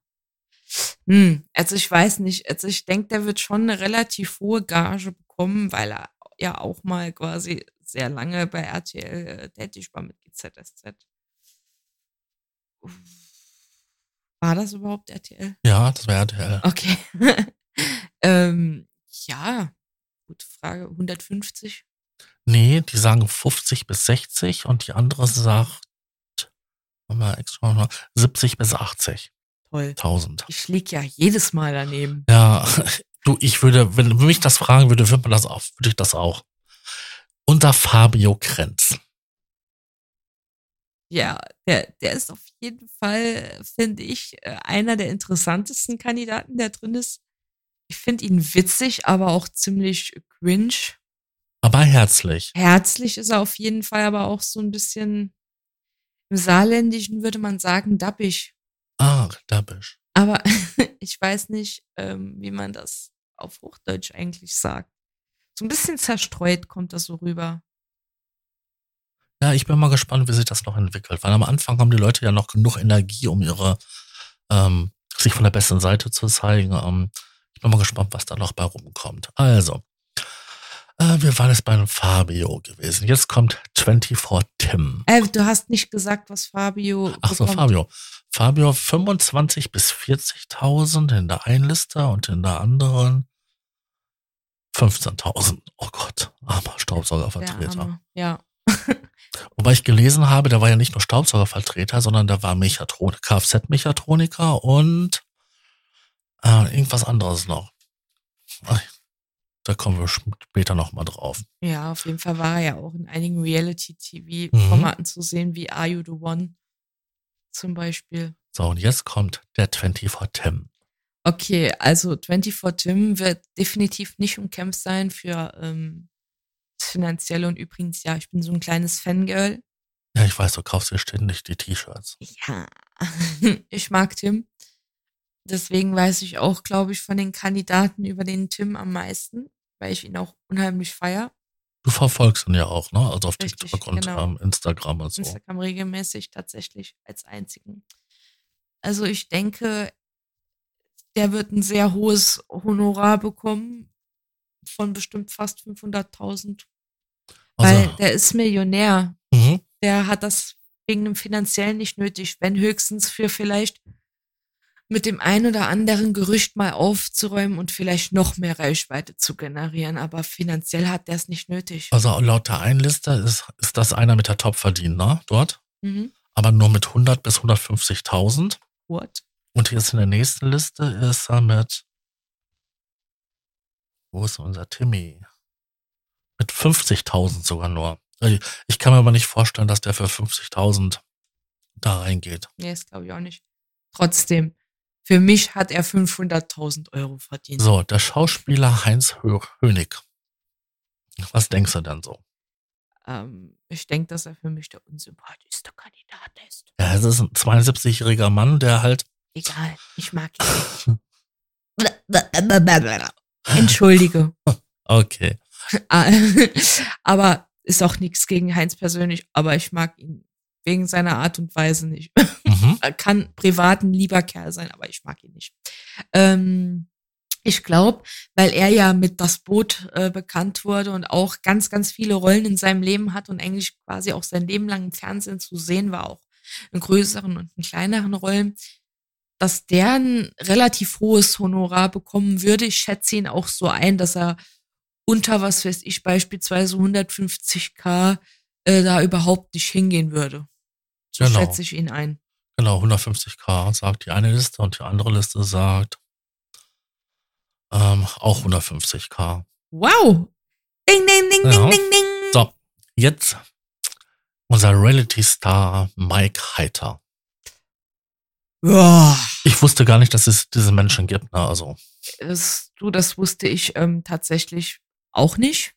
Hm, also ich weiß nicht, also ich denke, der wird schon eine relativ hohe Gage bekommen, weil er ja auch mal quasi sehr lange bei RTL äh, tätig war mit GZSZ. War das überhaupt RTL? Ja, das war RTL. Okay. ähm, ja, gute Frage. 150? Nee, die sagen 50 bis 60 und die andere sagt mal extra 70 bis 80.000. Toll. Ich lieg ja jedes Mal daneben. Ja, du, ich würde, wenn du mich das fragen würde, würde man das auch, würde ich das auch. Unter Fabio Krenz. Ja, der, der ist auf jeden Fall, finde ich, äh, einer der interessantesten Kandidaten, der drin ist. Ich finde ihn witzig, aber auch ziemlich cringe. Aber herzlich. Herzlich ist er auf jeden Fall, aber auch so ein bisschen im Saarländischen würde man sagen, dappig. Ah, dabbisch. Aber ich weiß nicht, ähm, wie man das auf Hochdeutsch eigentlich sagt. So ein bisschen zerstreut kommt das so rüber. Ja, ich bin mal gespannt, wie sich das noch entwickelt. Weil am Anfang haben die Leute ja noch genug Energie, um ihre, ähm, sich von der besten Seite zu zeigen. Ähm, ich bin mal gespannt, was da noch bei rumkommt. Also, wir waren jetzt beim Fabio gewesen. Jetzt kommt 24 Tim. Äh, du hast nicht gesagt, was Fabio. Ach so, bekommt. Fabio. Fabio 25 bis 40.000 in der einen Liste und in der anderen 15.000. Oh Gott, armer Staubsaugervertreter. Ja. Wobei ich gelesen habe, der war ja nicht nur Staubsaugervertreter, sondern der war Mechatron Kfz-Mechatroniker und äh, irgendwas anderes noch. Da kommen wir später nochmal drauf. Ja, auf jeden Fall war er ja auch in einigen Mhm. Reality-TV-Formaten zu sehen, wie Are You the One zum Beispiel. So, und jetzt kommt der 24 Tim. Okay, also 24 Tim wird definitiv nicht umkämpft sein für ähm, das Finanzielle und übrigens, ja, ich bin so ein kleines Fangirl. Ja, ich weiß, du kaufst dir ständig die T-Shirts. Ja, ich mag Tim. Deswegen weiß ich auch, glaube ich, von den Kandidaten über den Tim am meisten, weil ich ihn auch unheimlich feier. Du verfolgst ihn ja auch, ne? Also auf Richtig, TikTok und genau. ähm, Instagram und so. Instagram regelmäßig tatsächlich als einzigen. Also ich denke, der wird ein sehr hohes Honorar bekommen von bestimmt fast 500.000, weil Also, der ist Millionär. mhm. Der hat das wegen dem finanziellen nicht nötig, wenn höchstens für vielleicht mit dem ein oder anderen Gerücht mal aufzuräumen und vielleicht noch mehr Reichweite zu generieren. Aber finanziell hat der es nicht nötig. also laut der Einliste ist, ist das einer mit der Top-Verdiener dort, Mhm. aber nur mit 100 bis 150.000. What? Und jetzt in der nächsten Liste ist er mit, wo ist unser Timmy? Mit 50.000 sogar nur. Also Ich kann mir aber nicht vorstellen, dass der für 50.000 da reingeht. Nee, das glaube ich auch nicht. Trotzdem, für mich hat er 500.000 Euro verdient. So, der Schauspieler Heinz Hö- Hönig. Was denkst du denn so? Ähm, ich denke, dass er für mich der unsympathischste Kandidat ist. Ja, es ist ein 72-jähriger Mann, der halt, Egal, ich mag ihn. Entschuldige. okay, aber ist auch nichts gegen Heinz persönlich, aber ich mag ihn wegen seiner Art und Weise nicht. Mhm. Er kann privat ein lieber Kerl sein, aber ich mag ihn nicht. Ähm, ich glaube, weil er ja mit Das Boot äh, bekannt wurde und auch ganz, ganz viele Rollen in seinem Leben hat und eigentlich quasi auch sein Leben lang im Fernsehen zu sehen war, auch in größeren und in kleineren Rollen, dass der ein relativ hohes Honorar bekommen würde. Ich schätze ihn auch so ein, dass er unter, was weiß ich, beispielsweise 150k äh, da überhaupt nicht hingehen würde. So Genau. schätze ich ihn ein. Genau, 150k sagt die eine Liste und die andere Liste sagt ähm, auch 150k. Wow! Ding, ding, ding, Ja. ding, ding, ding. So, jetzt unser Reality-Star Mike Heiter. Ich wusste gar nicht, dass es diese Menschen gibt. Ne? Also, das, du, das wusste ich ähm, tatsächlich auch nicht.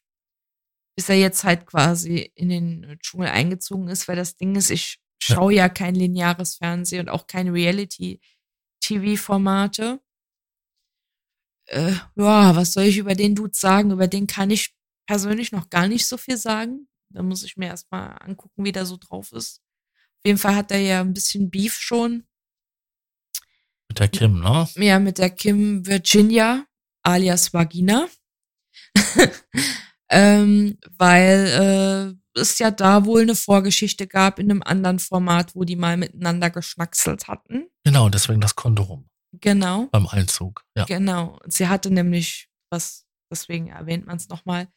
Bis er jetzt halt quasi in den Dschungel eingezogen ist, weil das Ding ist, ich. Schaue ja kein lineares Fernsehen und auch keine Reality-TV-Formate. Äh, ja, was soll ich über den Dude sagen? Über den kann ich persönlich noch gar nicht so viel sagen. Da muss ich mir erstmal angucken, wie der so drauf ist. Auf jeden Fall hat er ja ein bisschen Beef schon. Mit der Kim, ne? Ja, mit der Kim Virginia, alias Vagina. ähm, weil äh, es ja da wohl eine Vorgeschichte gab in einem anderen Format, wo die mal miteinander geschnackselt hatten. Genau, deswegen das Kondom. Genau. Beim Einzug, ja. Genau. Sie hatte nämlich, was, deswegen erwähnt man es nochmal,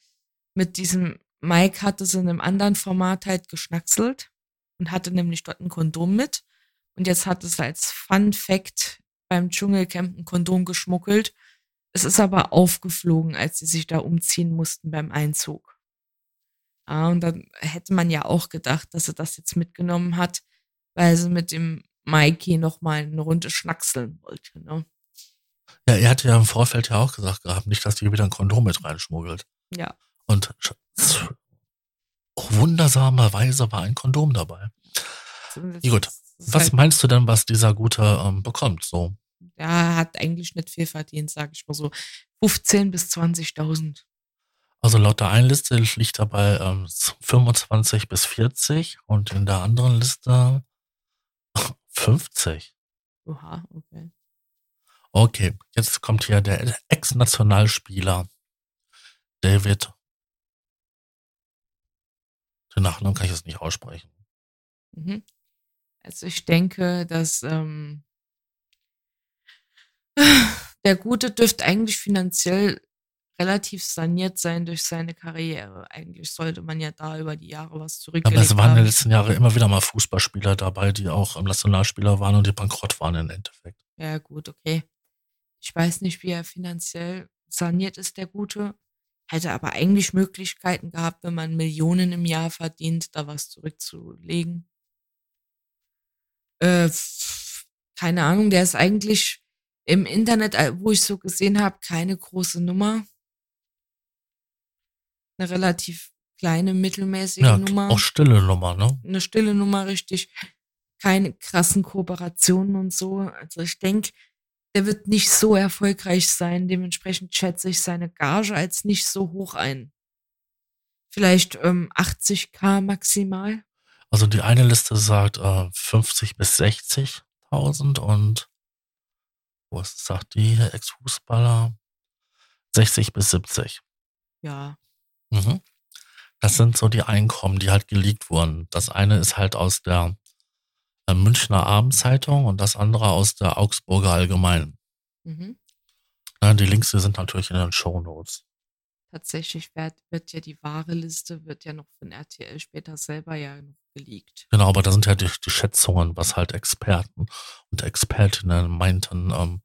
mit diesem Mike hatte sie in einem anderen Format halt geschnackselt und hatte nämlich dort ein Kondom mit. Und jetzt hat es als Fun Fact beim Dschungelcamp ein Kondom geschmuggelt. Es ist aber aufgeflogen, als sie sich da umziehen mussten beim Einzug. Ja, und dann hätte man ja auch gedacht, dass sie das jetzt mitgenommen hat, weil sie mit dem Mikey noch mal eine Runde schnackseln wollte. Ne? Ja, er hatte ja im Vorfeld ja auch gesagt gehabt, nicht, dass die wieder ein Kondom mit reinschmuggelt. Ja. Und wundersamerweise war ein Kondom dabei. Ja, gut. Was meinst du denn, was dieser Gute ähm, bekommt? So. Ja, hat eigentlich nicht viel verdient, sage ich mal so. 15 bis 20.000. Also laut der einen Liste liegt er bei ähm, 25 bis 40 und in der anderen Liste 50. Oha, okay. Okay, jetzt kommt hier der Ex-Nationalspieler David. Den Nachnamen kann ich jetzt nicht aussprechen. Mhm. Also ich denke, dass ähm, der Gute dürfte eigentlich finanziell relativ saniert sein durch seine Karriere. Eigentlich sollte man ja da über die Jahre was zurückgelegt Aber es waren in den letzten Jahren immer wieder mal Fußballspieler dabei, die auch im Nationalspieler waren und die bankrott waren im Endeffekt. Ja, gut, okay. Ich weiß nicht, wie er finanziell saniert ist, der Gute. Hätte aber eigentlich Möglichkeiten gehabt, wenn man Millionen im Jahr verdient, da was zurückzulegen. Äh, keine Ahnung, der ist eigentlich im Internet, äh, wo ich so gesehen habe, keine große Nummer eine relativ kleine, mittelmäßige ja, Nummer. Auch stille Nummer, ne? Eine stille Nummer, richtig. Keine krassen Kooperationen und so. Also ich denke, der wird nicht so erfolgreich sein. Dementsprechend schätze ich seine Gage als nicht so hoch ein. Vielleicht ähm, 80k maximal. Also die eine Liste sagt äh, 50 bis 60.000 und was sagt die Ex-Fußballer? 60 bis 70. Ja, Mhm. Das sind so die Einkommen, die halt geleakt wurden. Das eine ist halt aus der äh, Münchner Abendzeitung und das andere aus der Augsburger Allgemeinen. Mhm. Ja, die Links die sind natürlich in den Show Notes. Tatsächlich wird, wird ja die wahre Liste, wird ja noch von RTL später selber ja noch geleakt. Genau, aber da sind ja die, die Schätzungen, was halt Experten und Expertinnen meinten, ähm,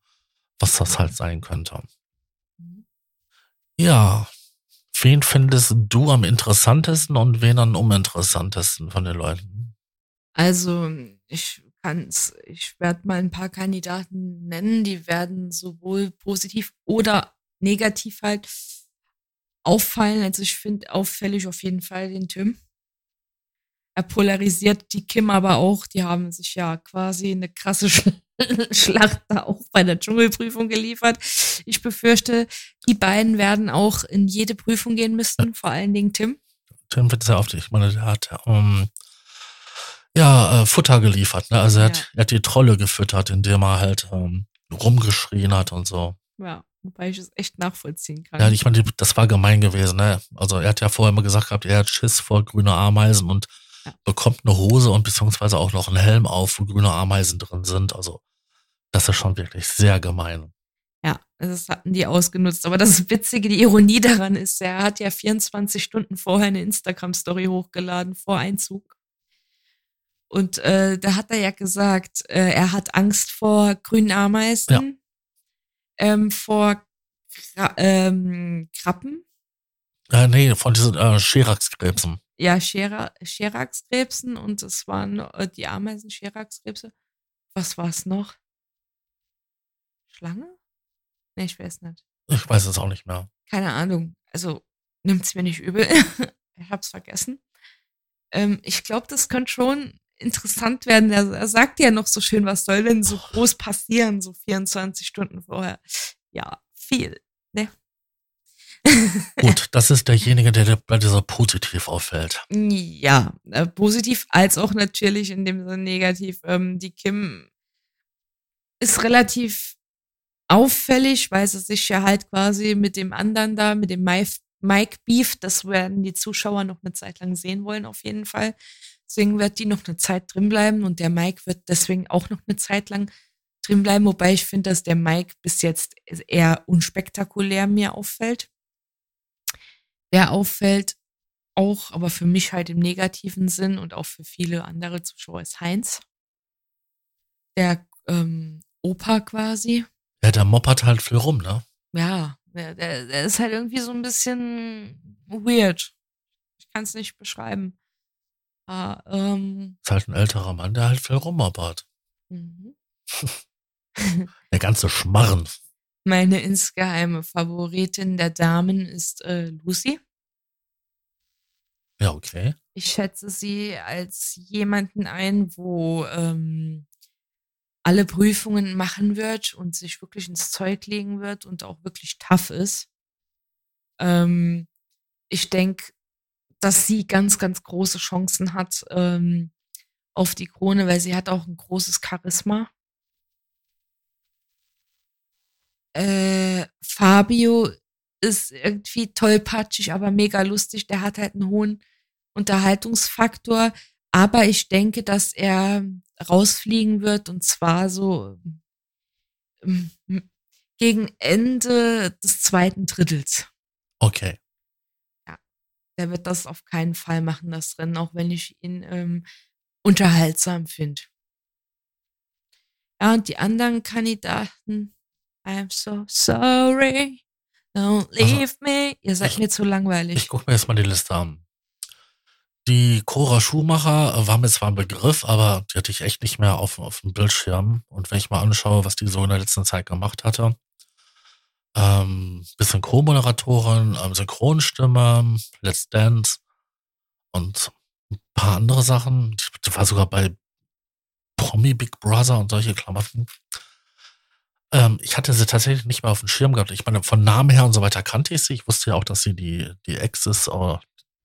was das halt sein könnte. Mhm. Ja, Wen findest du am interessantesten und wen am uninteressantesten von den Leuten? Also, ich kann's, ich werde mal ein paar Kandidaten nennen, die werden sowohl positiv oder negativ halt auffallen. Also ich finde auffällig auf jeden Fall den Tim. Er polarisiert die Kim aber auch. Die haben sich ja quasi eine krasse Schlacht da auch bei der Dschungelprüfung geliefert. Ich befürchte, die beiden werden auch in jede Prüfung gehen müssen, vor allen Dingen Tim. Tim wird sehr oft, ich meine, der hat um, ja äh, Futter geliefert. Ne? Also er, ja. hat, er hat die Trolle gefüttert, indem er halt ähm, rumgeschrien hat und so. Ja, wobei ich es echt nachvollziehen kann. Ja, ich meine, das war gemein gewesen. Ne? Also er hat ja vorher immer gesagt gehabt, er hat Schiss vor grüne Ameisen und ja. bekommt eine Hose und beziehungsweise auch noch einen Helm auf, wo grüne Ameisen drin sind. Also das ist schon wirklich sehr gemein. Ja, das hatten die ausgenutzt. Aber das Witzige, die Ironie daran ist, er hat ja 24 Stunden vorher eine Instagram-Story hochgeladen vor Einzug. Und äh, da hat er ja gesagt, äh, er hat Angst vor grünen Ameisen, ja. Ähm, vor Kra ähm, Krabben. Äh, nee, von diesen äh, Scheraxkrebsen. Ja, Schera Scheraxkrebsen und es waren äh, die Ameisen Scheraxkrebse. Was war es noch? Schlange? Nee, ich weiß nicht. Ich weiß es auch nicht mehr. Keine Ahnung. Also nimmt's mir nicht übel. ich hab's vergessen. Ähm, ich glaube, das könnte schon interessant werden. Er, er sagt ja noch so schön, was soll denn so groß passieren, so 24 Stunden vorher? Ja, viel. Ne? Gut, das ist derjenige, der bei dieser positiv auffällt. Ja, äh, positiv als auch natürlich in dem Sinne negativ. Ähm, die Kim ist relativ auffällig, weil sie sich ja halt quasi mit dem anderen da, mit dem Mike Beef, das werden die Zuschauer noch eine Zeit lang sehen wollen, auf jeden Fall. Deswegen wird die noch eine Zeit drin bleiben und der Mike wird deswegen auch noch eine Zeit lang drin bleiben, wobei ich finde, dass der Mike bis jetzt eher unspektakulär mir auffällt. Wer auffällt, auch, aber für mich halt im negativen Sinn und auch für viele andere Zuschauer ist Heinz. Der ähm, Opa quasi. Ja, der moppert halt viel rum, ne? Ja, der, der, der ist halt irgendwie so ein bisschen weird. Ich kann es nicht beschreiben. Ah, ähm, ist halt ein älterer Mann, der halt viel rummoppert. Mhm. der ganze Schmarren. Meine insgeheime Favoritin der Damen ist äh, Lucy. Ja, okay. Ich schätze sie als jemanden ein, wo ähm, alle Prüfungen machen wird und sich wirklich ins Zeug legen wird und auch wirklich tough ist. Ähm, ich denke, dass sie ganz, ganz große Chancen hat ähm, auf die Krone, weil sie hat auch ein großes Charisma. Äh, Fabio ist irgendwie tollpatschig, aber mega lustig. Der hat halt einen hohen Unterhaltungsfaktor. Aber ich denke, dass er rausfliegen wird und zwar so ähm, gegen Ende des zweiten Drittels. Okay. Der wird das auf keinen Fall machen, das Rennen, auch wenn ich ihn ähm, unterhaltsam finde. Ja, und die anderen Kandidaten, I'm so sorry, don't also, leave also, me. Ihr seid ich, mir zu langweilig. Ich gucke mir jetzt mal die Liste an. Die Cora Schumacher war mir zwar ein Begriff, aber die hatte ich echt nicht mehr auf, auf dem Bildschirm. Und wenn ich mal anschaue, was die so in der letzten Zeit gemacht hatte, ähm, bisschen Co-Moderatorin, ähm, Synchronstimme, Let's Dance und ein paar andere Sachen. Die war sogar bei Promi Big Brother und solche Klamotten. Ähm, ich hatte sie tatsächlich nicht mehr auf dem Schirm gehabt. Ich meine, von Namen her und so weiter kannte ich sie. Ich wusste ja auch, dass sie die, die Ex ist, vom,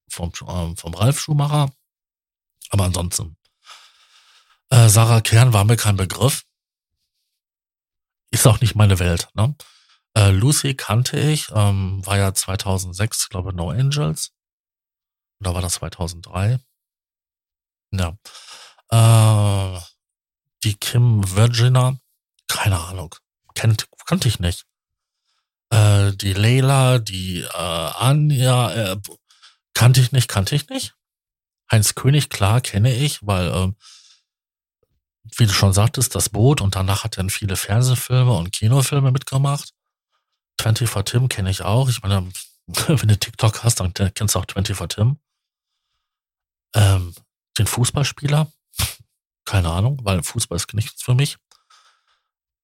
äh, vom Ralf Schumacher. Aber ansonsten. Äh, Sarah Kern war mir kein Begriff. Ist auch nicht meine Welt. Ne? Äh, Lucy kannte ich, ähm, war ja 2006, glaube No Angels. Oder war das 2003? Ja. Äh, die Kim Virginia, keine Ahnung. Kennt, kannte ich nicht. Äh, die Leila, die äh, Anja, äh, Kannte ich nicht, kannte ich nicht. Heinz König, klar, kenne ich, weil, ähm, wie du schon sagtest, das Boot und danach hat er viele Fernsehfilme und Kinofilme mitgemacht. 24 Tim kenne ich auch. Ich meine, wenn du TikTok hast, dann kennst du auch 24 Tim. Ähm, den Fußballspieler, keine Ahnung, weil Fußball ist nichts für mich.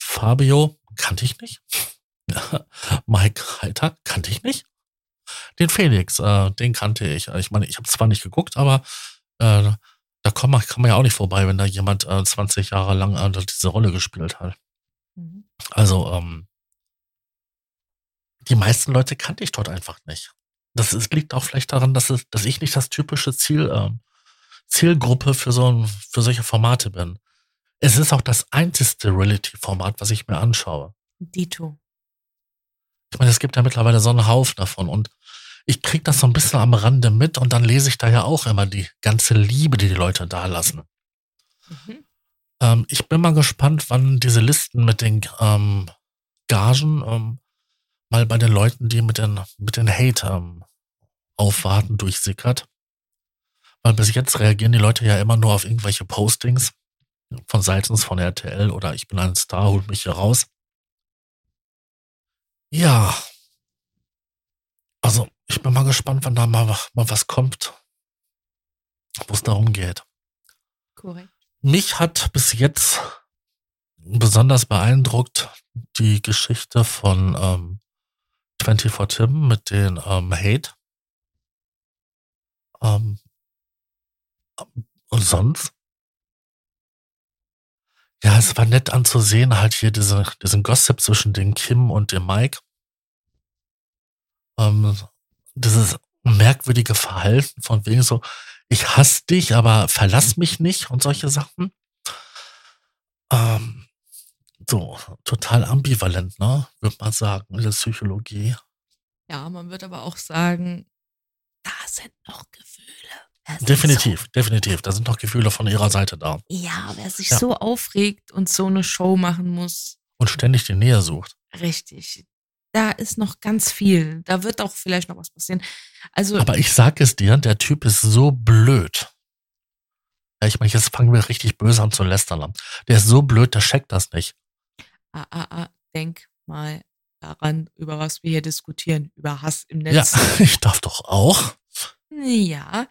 Fabio kannte ich nicht. Mike Heiter kannte ich nicht. Den Felix, äh, den kannte ich. Ich meine, ich habe zwar nicht geguckt, aber äh, da kann man, kann man ja auch nicht vorbei, wenn da jemand äh, 20 Jahre lang äh, diese Rolle gespielt hat. Mhm. Also, ähm, die meisten Leute kannte ich dort einfach nicht. Das ist, liegt auch vielleicht daran, dass, es, dass ich nicht das typische Ziel, ähm, Zielgruppe für, so ein, für solche Formate bin. Es ist auch das einzigste Reality-Format, was ich mir anschaue. Dito. Ich meine, es gibt ja mittlerweile so einen Haufen davon und ich krieg das so ein bisschen am Rande mit und dann lese ich da ja auch immer die ganze Liebe, die die Leute da lassen. Mhm. Ähm, ich bin mal gespannt, wann diese Listen mit den ähm, Gagen ähm, mal bei den Leuten, die mit den, mit den Hate ähm, aufwarten, durchsickert. Weil bis jetzt reagieren die Leute ja immer nur auf irgendwelche Postings von seitens von RTL oder ich bin ein Star, holt mich hier raus. Ja. Also, ich bin mal gespannt, wann da mal, mal was kommt, wo es darum geht. Korrekt. Mich hat bis jetzt besonders beeindruckt die Geschichte von ähm, 24 Tim mit den ähm, Hate. Ähm, und sonst ja, es war nett anzusehen, halt hier diese, diesen Gossip zwischen den Kim und dem Mike. ähm, dieses merkwürdige Verhalten von wegen so, ich hasse dich, aber verlass mich nicht und solche Sachen. Ähm, so, total ambivalent, ne? Würde man sagen, in der Psychologie. Ja, man wird aber auch sagen, da sind noch Gefühle. Definitiv, so, definitiv. Da sind noch Gefühle von ihrer Seite da. Ja, wer sich ja. so aufregt und so eine Show machen muss. Und ständig die Nähe sucht. Richtig. Da ist noch ganz viel. Da wird auch vielleicht noch was passieren. Also. Aber ich sag es dir, der Typ ist so blöd. Ja, ich meine, jetzt fangen wir richtig böse an zu lästern. Der ist so blöd, der checkt das nicht. Ah, ah, ah, denk mal daran, über was wir hier diskutieren, über Hass im Netz. Ja, ich darf doch auch. Ja,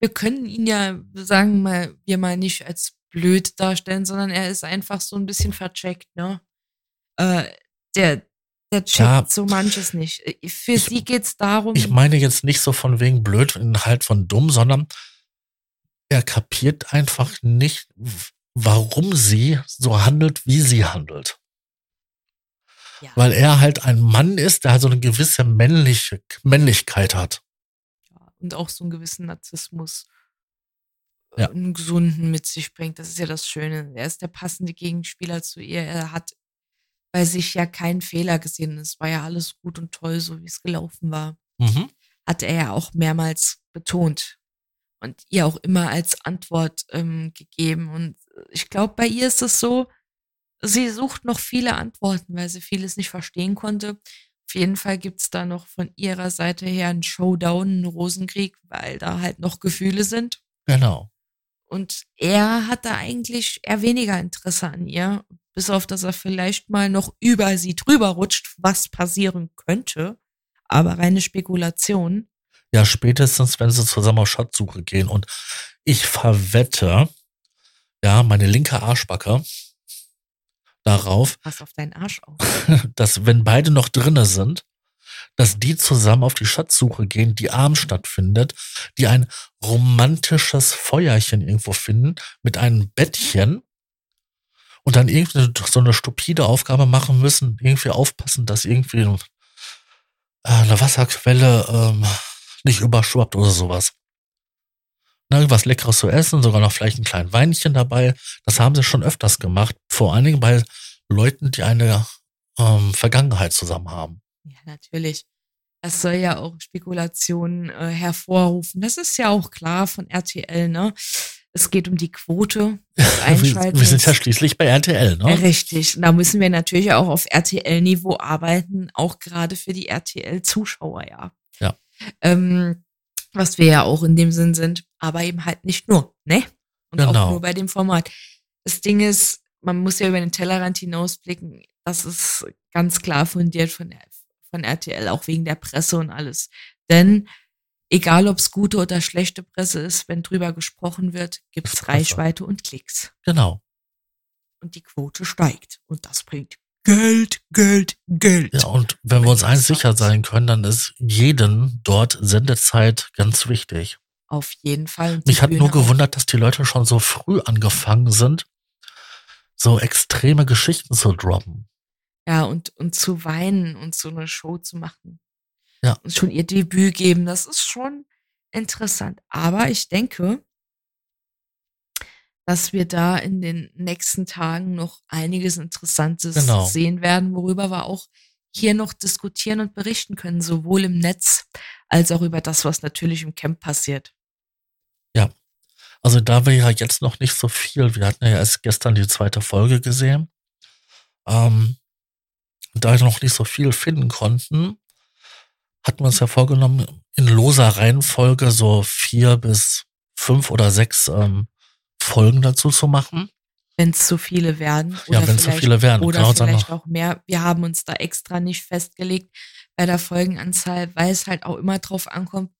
wir können ihn ja, sagen mal, wir mal nicht als blöd darstellen, sondern er ist einfach so ein bisschen vercheckt, ne? Äh, der, der checkt ja, so manches nicht. Äh, für ich, sie geht's darum. Ich meine jetzt nicht so von wegen blöd, halt von dumm, sondern er kapiert einfach nicht, warum sie so handelt, wie sie handelt. Ja. Weil er halt ein Mann ist, der halt so eine gewisse männliche Männlichkeit hat. Ja, und auch so einen gewissen Narzissmus, äh, ja. einen gesunden mit sich bringt. Das ist ja das Schöne. Er ist der passende Gegenspieler zu ihr. Er hat bei sich ja keinen Fehler gesehen. Es war ja alles gut und toll, so wie es gelaufen war. Mhm. Hat er ja auch mehrmals betont und ihr auch immer als Antwort ähm, gegeben. Und ich glaube, bei ihr ist es so, sie sucht noch viele Antworten, weil sie vieles nicht verstehen konnte. Auf jeden Fall gibt's da noch von ihrer Seite her einen Showdown, einen Rosenkrieg, weil da halt noch Gefühle sind. Genau. Und er hat da eigentlich eher weniger Interesse an ihr, bis auf, dass er vielleicht mal noch über sie drüber rutscht, was passieren könnte. Aber reine Spekulation. Ja, spätestens, wenn sie zusammen auf Schatzsuche gehen. Und ich verwette, ja, meine linke Arschbacke, darauf, Pass auf deinen Arsch auf. dass wenn beide noch drinne sind, dass die zusammen auf die Schatzsuche gehen, die abends stattfindet, die ein romantisches Feuerchen irgendwo finden mit einem Bettchen und dann irgendwie so eine stupide Aufgabe machen müssen, irgendwie aufpassen, dass irgendwie äh, eine Wasserquelle ähm, nicht überschwappt oder sowas. Ne, was Leckeres zu essen, sogar noch vielleicht ein kleines Weinchen dabei. Das haben sie schon öfters gemacht. Vor allen Dingen bei Leuten, die eine ähm, Vergangenheit zusammen haben. Ja, natürlich. Das soll ja auch Spekulationen äh, hervorrufen. Das ist ja auch klar von RTL, ne? Es geht um die Quote. wir, wir sind ja schließlich bei RTL, ne? Richtig. Und da müssen wir natürlich auch auf RTL-Niveau arbeiten, auch gerade für die RTL-Zuschauer, ja. Ja. Ähm, was wir ja auch in dem Sinn sind, aber eben halt nicht nur, ne? Und genau. auch nur bei dem Format. Das Ding ist, man muss ja über den Tellerrand hinausblicken. Das ist ganz klar fundiert von, von RTL, auch wegen der Presse und alles. Denn egal ob es gute oder schlechte Presse ist, wenn drüber gesprochen wird, gibt es Reichweite und Klicks. Genau. Und die Quote steigt. Und das bringt Geld, Geld, Geld. Ja, und wenn wir uns eins sicher sein können, dann ist jeden dort Sendezeit ganz wichtig. Auf jeden Fall. Mich hat Bühne nur gewundert, dass die Leute schon so früh angefangen sind, so extreme Geschichten zu droppen. Ja, und, und zu weinen und so eine Show zu machen. Ja. Und schon ihr Debüt geben, das ist schon interessant. Aber ich denke, dass wir da in den nächsten Tagen noch einiges Interessantes genau. sehen werden, worüber wir auch hier noch diskutieren und berichten können, sowohl im Netz als auch über das, was natürlich im Camp passiert. Ja, also da wir ja jetzt noch nicht so viel, wir hatten ja erst gestern die zweite Folge gesehen, ähm, da wir noch nicht so viel finden konnten, hatten wir uns ja vorgenommen, in loser Reihenfolge so vier bis fünf oder sechs ähm, Folgen dazu zu machen. Wenn es zu viele werden. ja, wenn es zu viele werden. Oder genau, vielleicht auch mehr. Wir haben uns da extra nicht festgelegt bei der Folgenanzahl, weil es halt auch immer drauf ankommt,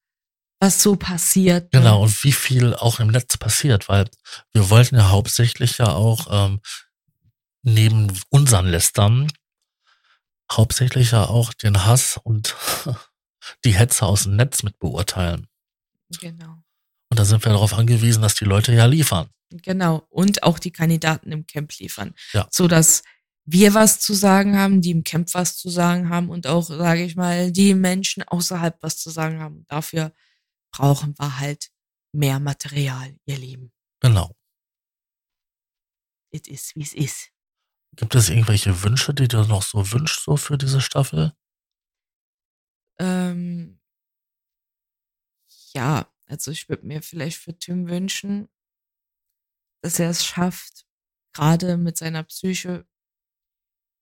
was so passiert. Ne? Genau, und wie viel auch im Netz passiert, weil wir wollten ja hauptsächlich ja auch ähm, neben unseren Lästern hauptsächlich ja auch den Hass und die Hetze aus dem Netz mit beurteilen. Genau. Und da sind wir darauf angewiesen, dass die Leute ja liefern. Genau. Und auch die Kandidaten im Camp liefern. Ja. So dass wir was zu sagen haben, die im Camp was zu sagen haben und auch, sage ich mal, die Menschen außerhalb was zu sagen haben. Dafür brauchen wir halt mehr Material, ihr Lieben. Genau. Es ist, wie es ist. Gibt es irgendwelche Wünsche, die du noch so wünschst, so für diese Staffel? Ähm, ja, also ich würde mir vielleicht für Tim wünschen, dass er es schafft, gerade mit seiner Psyche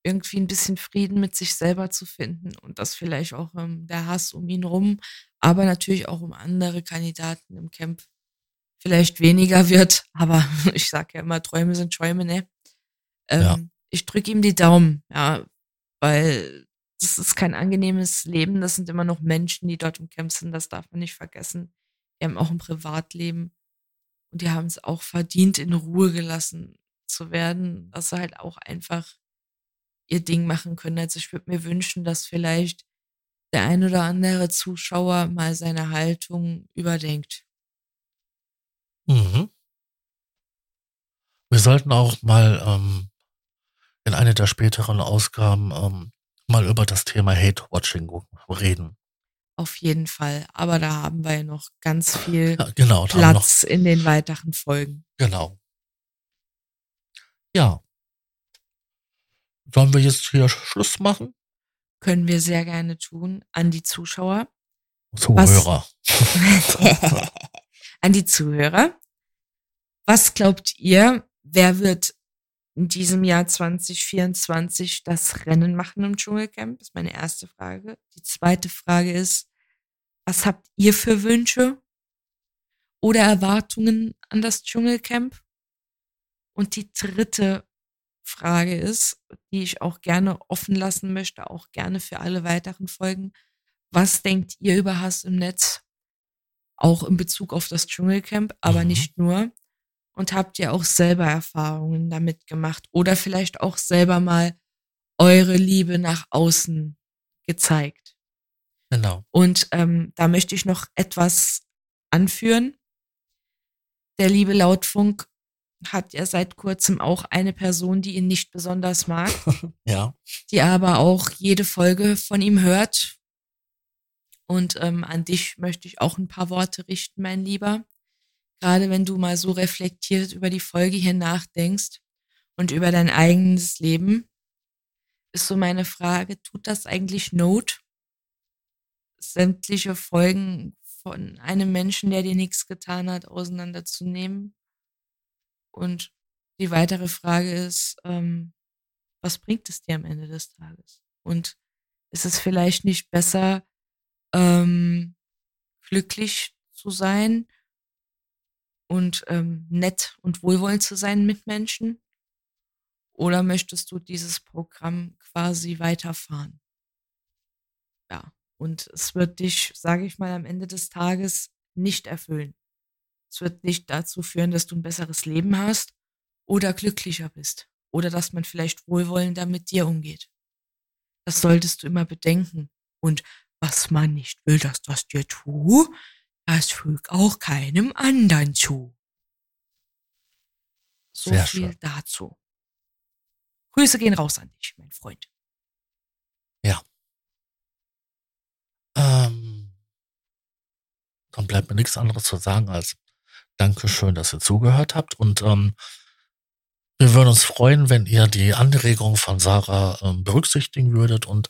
irgendwie ein bisschen Frieden mit sich selber zu finden und dass vielleicht auch ähm, der Hass um ihn rum, aber natürlich auch um andere Kandidaten im Camp vielleicht weniger wird. Aber ich sage ja immer, Träume sind Schäume, ne? Ähm, ja. Ich drücke ihm die Daumen, ja, weil das ist kein angenehmes Leben. Das sind immer noch Menschen, die dort im Camp sind. Das darf man nicht vergessen. Die haben auch ein Privatleben und die haben es auch verdient, in Ruhe gelassen zu werden, dass sie halt auch einfach ihr Ding machen können. Also ich würde mir wünschen, dass vielleicht der ein oder andere Zuschauer mal seine Haltung überdenkt. Mhm. Wir sollten auch mal ähm, in einer der späteren Ausgaben ähm, mal über das Thema Hate-Watching reden. Auf jeden Fall. Aber da haben wir ja noch ganz viel ja, genau, Platz in den weiteren Folgen. Genau. Ja. Sollen wir jetzt hier Schluss machen? Können wir sehr gerne tun. An die Zuschauer. Zuhörer. an die Zuhörer. Was glaubt ihr, wer wird in diesem Jahr 2024 das Rennen machen im Dschungelcamp? Das ist meine erste Frage. Die zweite Frage ist, was habt ihr für Wünsche oder Erwartungen an das Dschungelcamp? Und die dritte Frage ist, die ich auch gerne offen lassen möchte, auch gerne für alle weiteren Folgen. Was denkt ihr über Hass im Netz? Auch in Bezug auf das Dschungelcamp, aber mhm. nicht nur. Und habt ihr auch selber Erfahrungen damit gemacht oder vielleicht auch selber mal eure Liebe nach außen gezeigt? Genau. Und ähm, da möchte ich noch etwas anführen. Der liebe Lautfunk hat ja seit kurzem auch eine Person, die ihn nicht besonders mag. ja. Die aber auch jede Folge von ihm hört. Und ähm, an dich möchte ich auch ein paar Worte richten, mein Lieber. Gerade wenn du mal so reflektiert über die Folge hier nachdenkst und über dein eigenes Leben, ist so meine Frage, tut das eigentlich Not? Sämtliche Folgen von einem Menschen, der dir nichts getan hat, auseinanderzunehmen? Und die weitere Frage ist, ähm, was bringt es dir am Ende des Tages? Und ist es vielleicht nicht besser, ähm, glücklich zu sein und ähm, nett und wohlwollend zu sein mit Menschen? Oder möchtest du dieses Programm quasi weiterfahren? Und es wird dich, sage ich mal, am Ende des Tages nicht erfüllen. Es wird nicht dazu führen, dass du ein besseres Leben hast oder glücklicher bist oder dass man vielleicht wohlwollender mit dir umgeht. Das solltest du immer bedenken. Und was man nicht will, dass das dir tu, das fügt auch keinem anderen zu. So Sehr viel schön. dazu. Grüße gehen raus an dich, mein Freund. Ja. Ähm, dann bleibt mir nichts anderes zu sagen als Dankeschön, dass ihr zugehört habt und ähm, wir würden uns freuen, wenn ihr die Anregung von Sarah ähm, berücksichtigen würdet und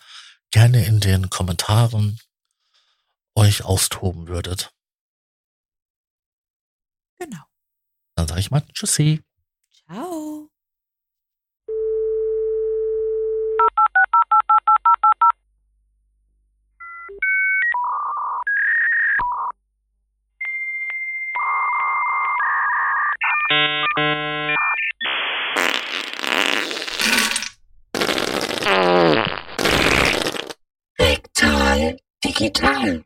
gerne in den Kommentaren euch austoben würdet. Genau. Dann sage ich mal Tschüssi. Rektal digital.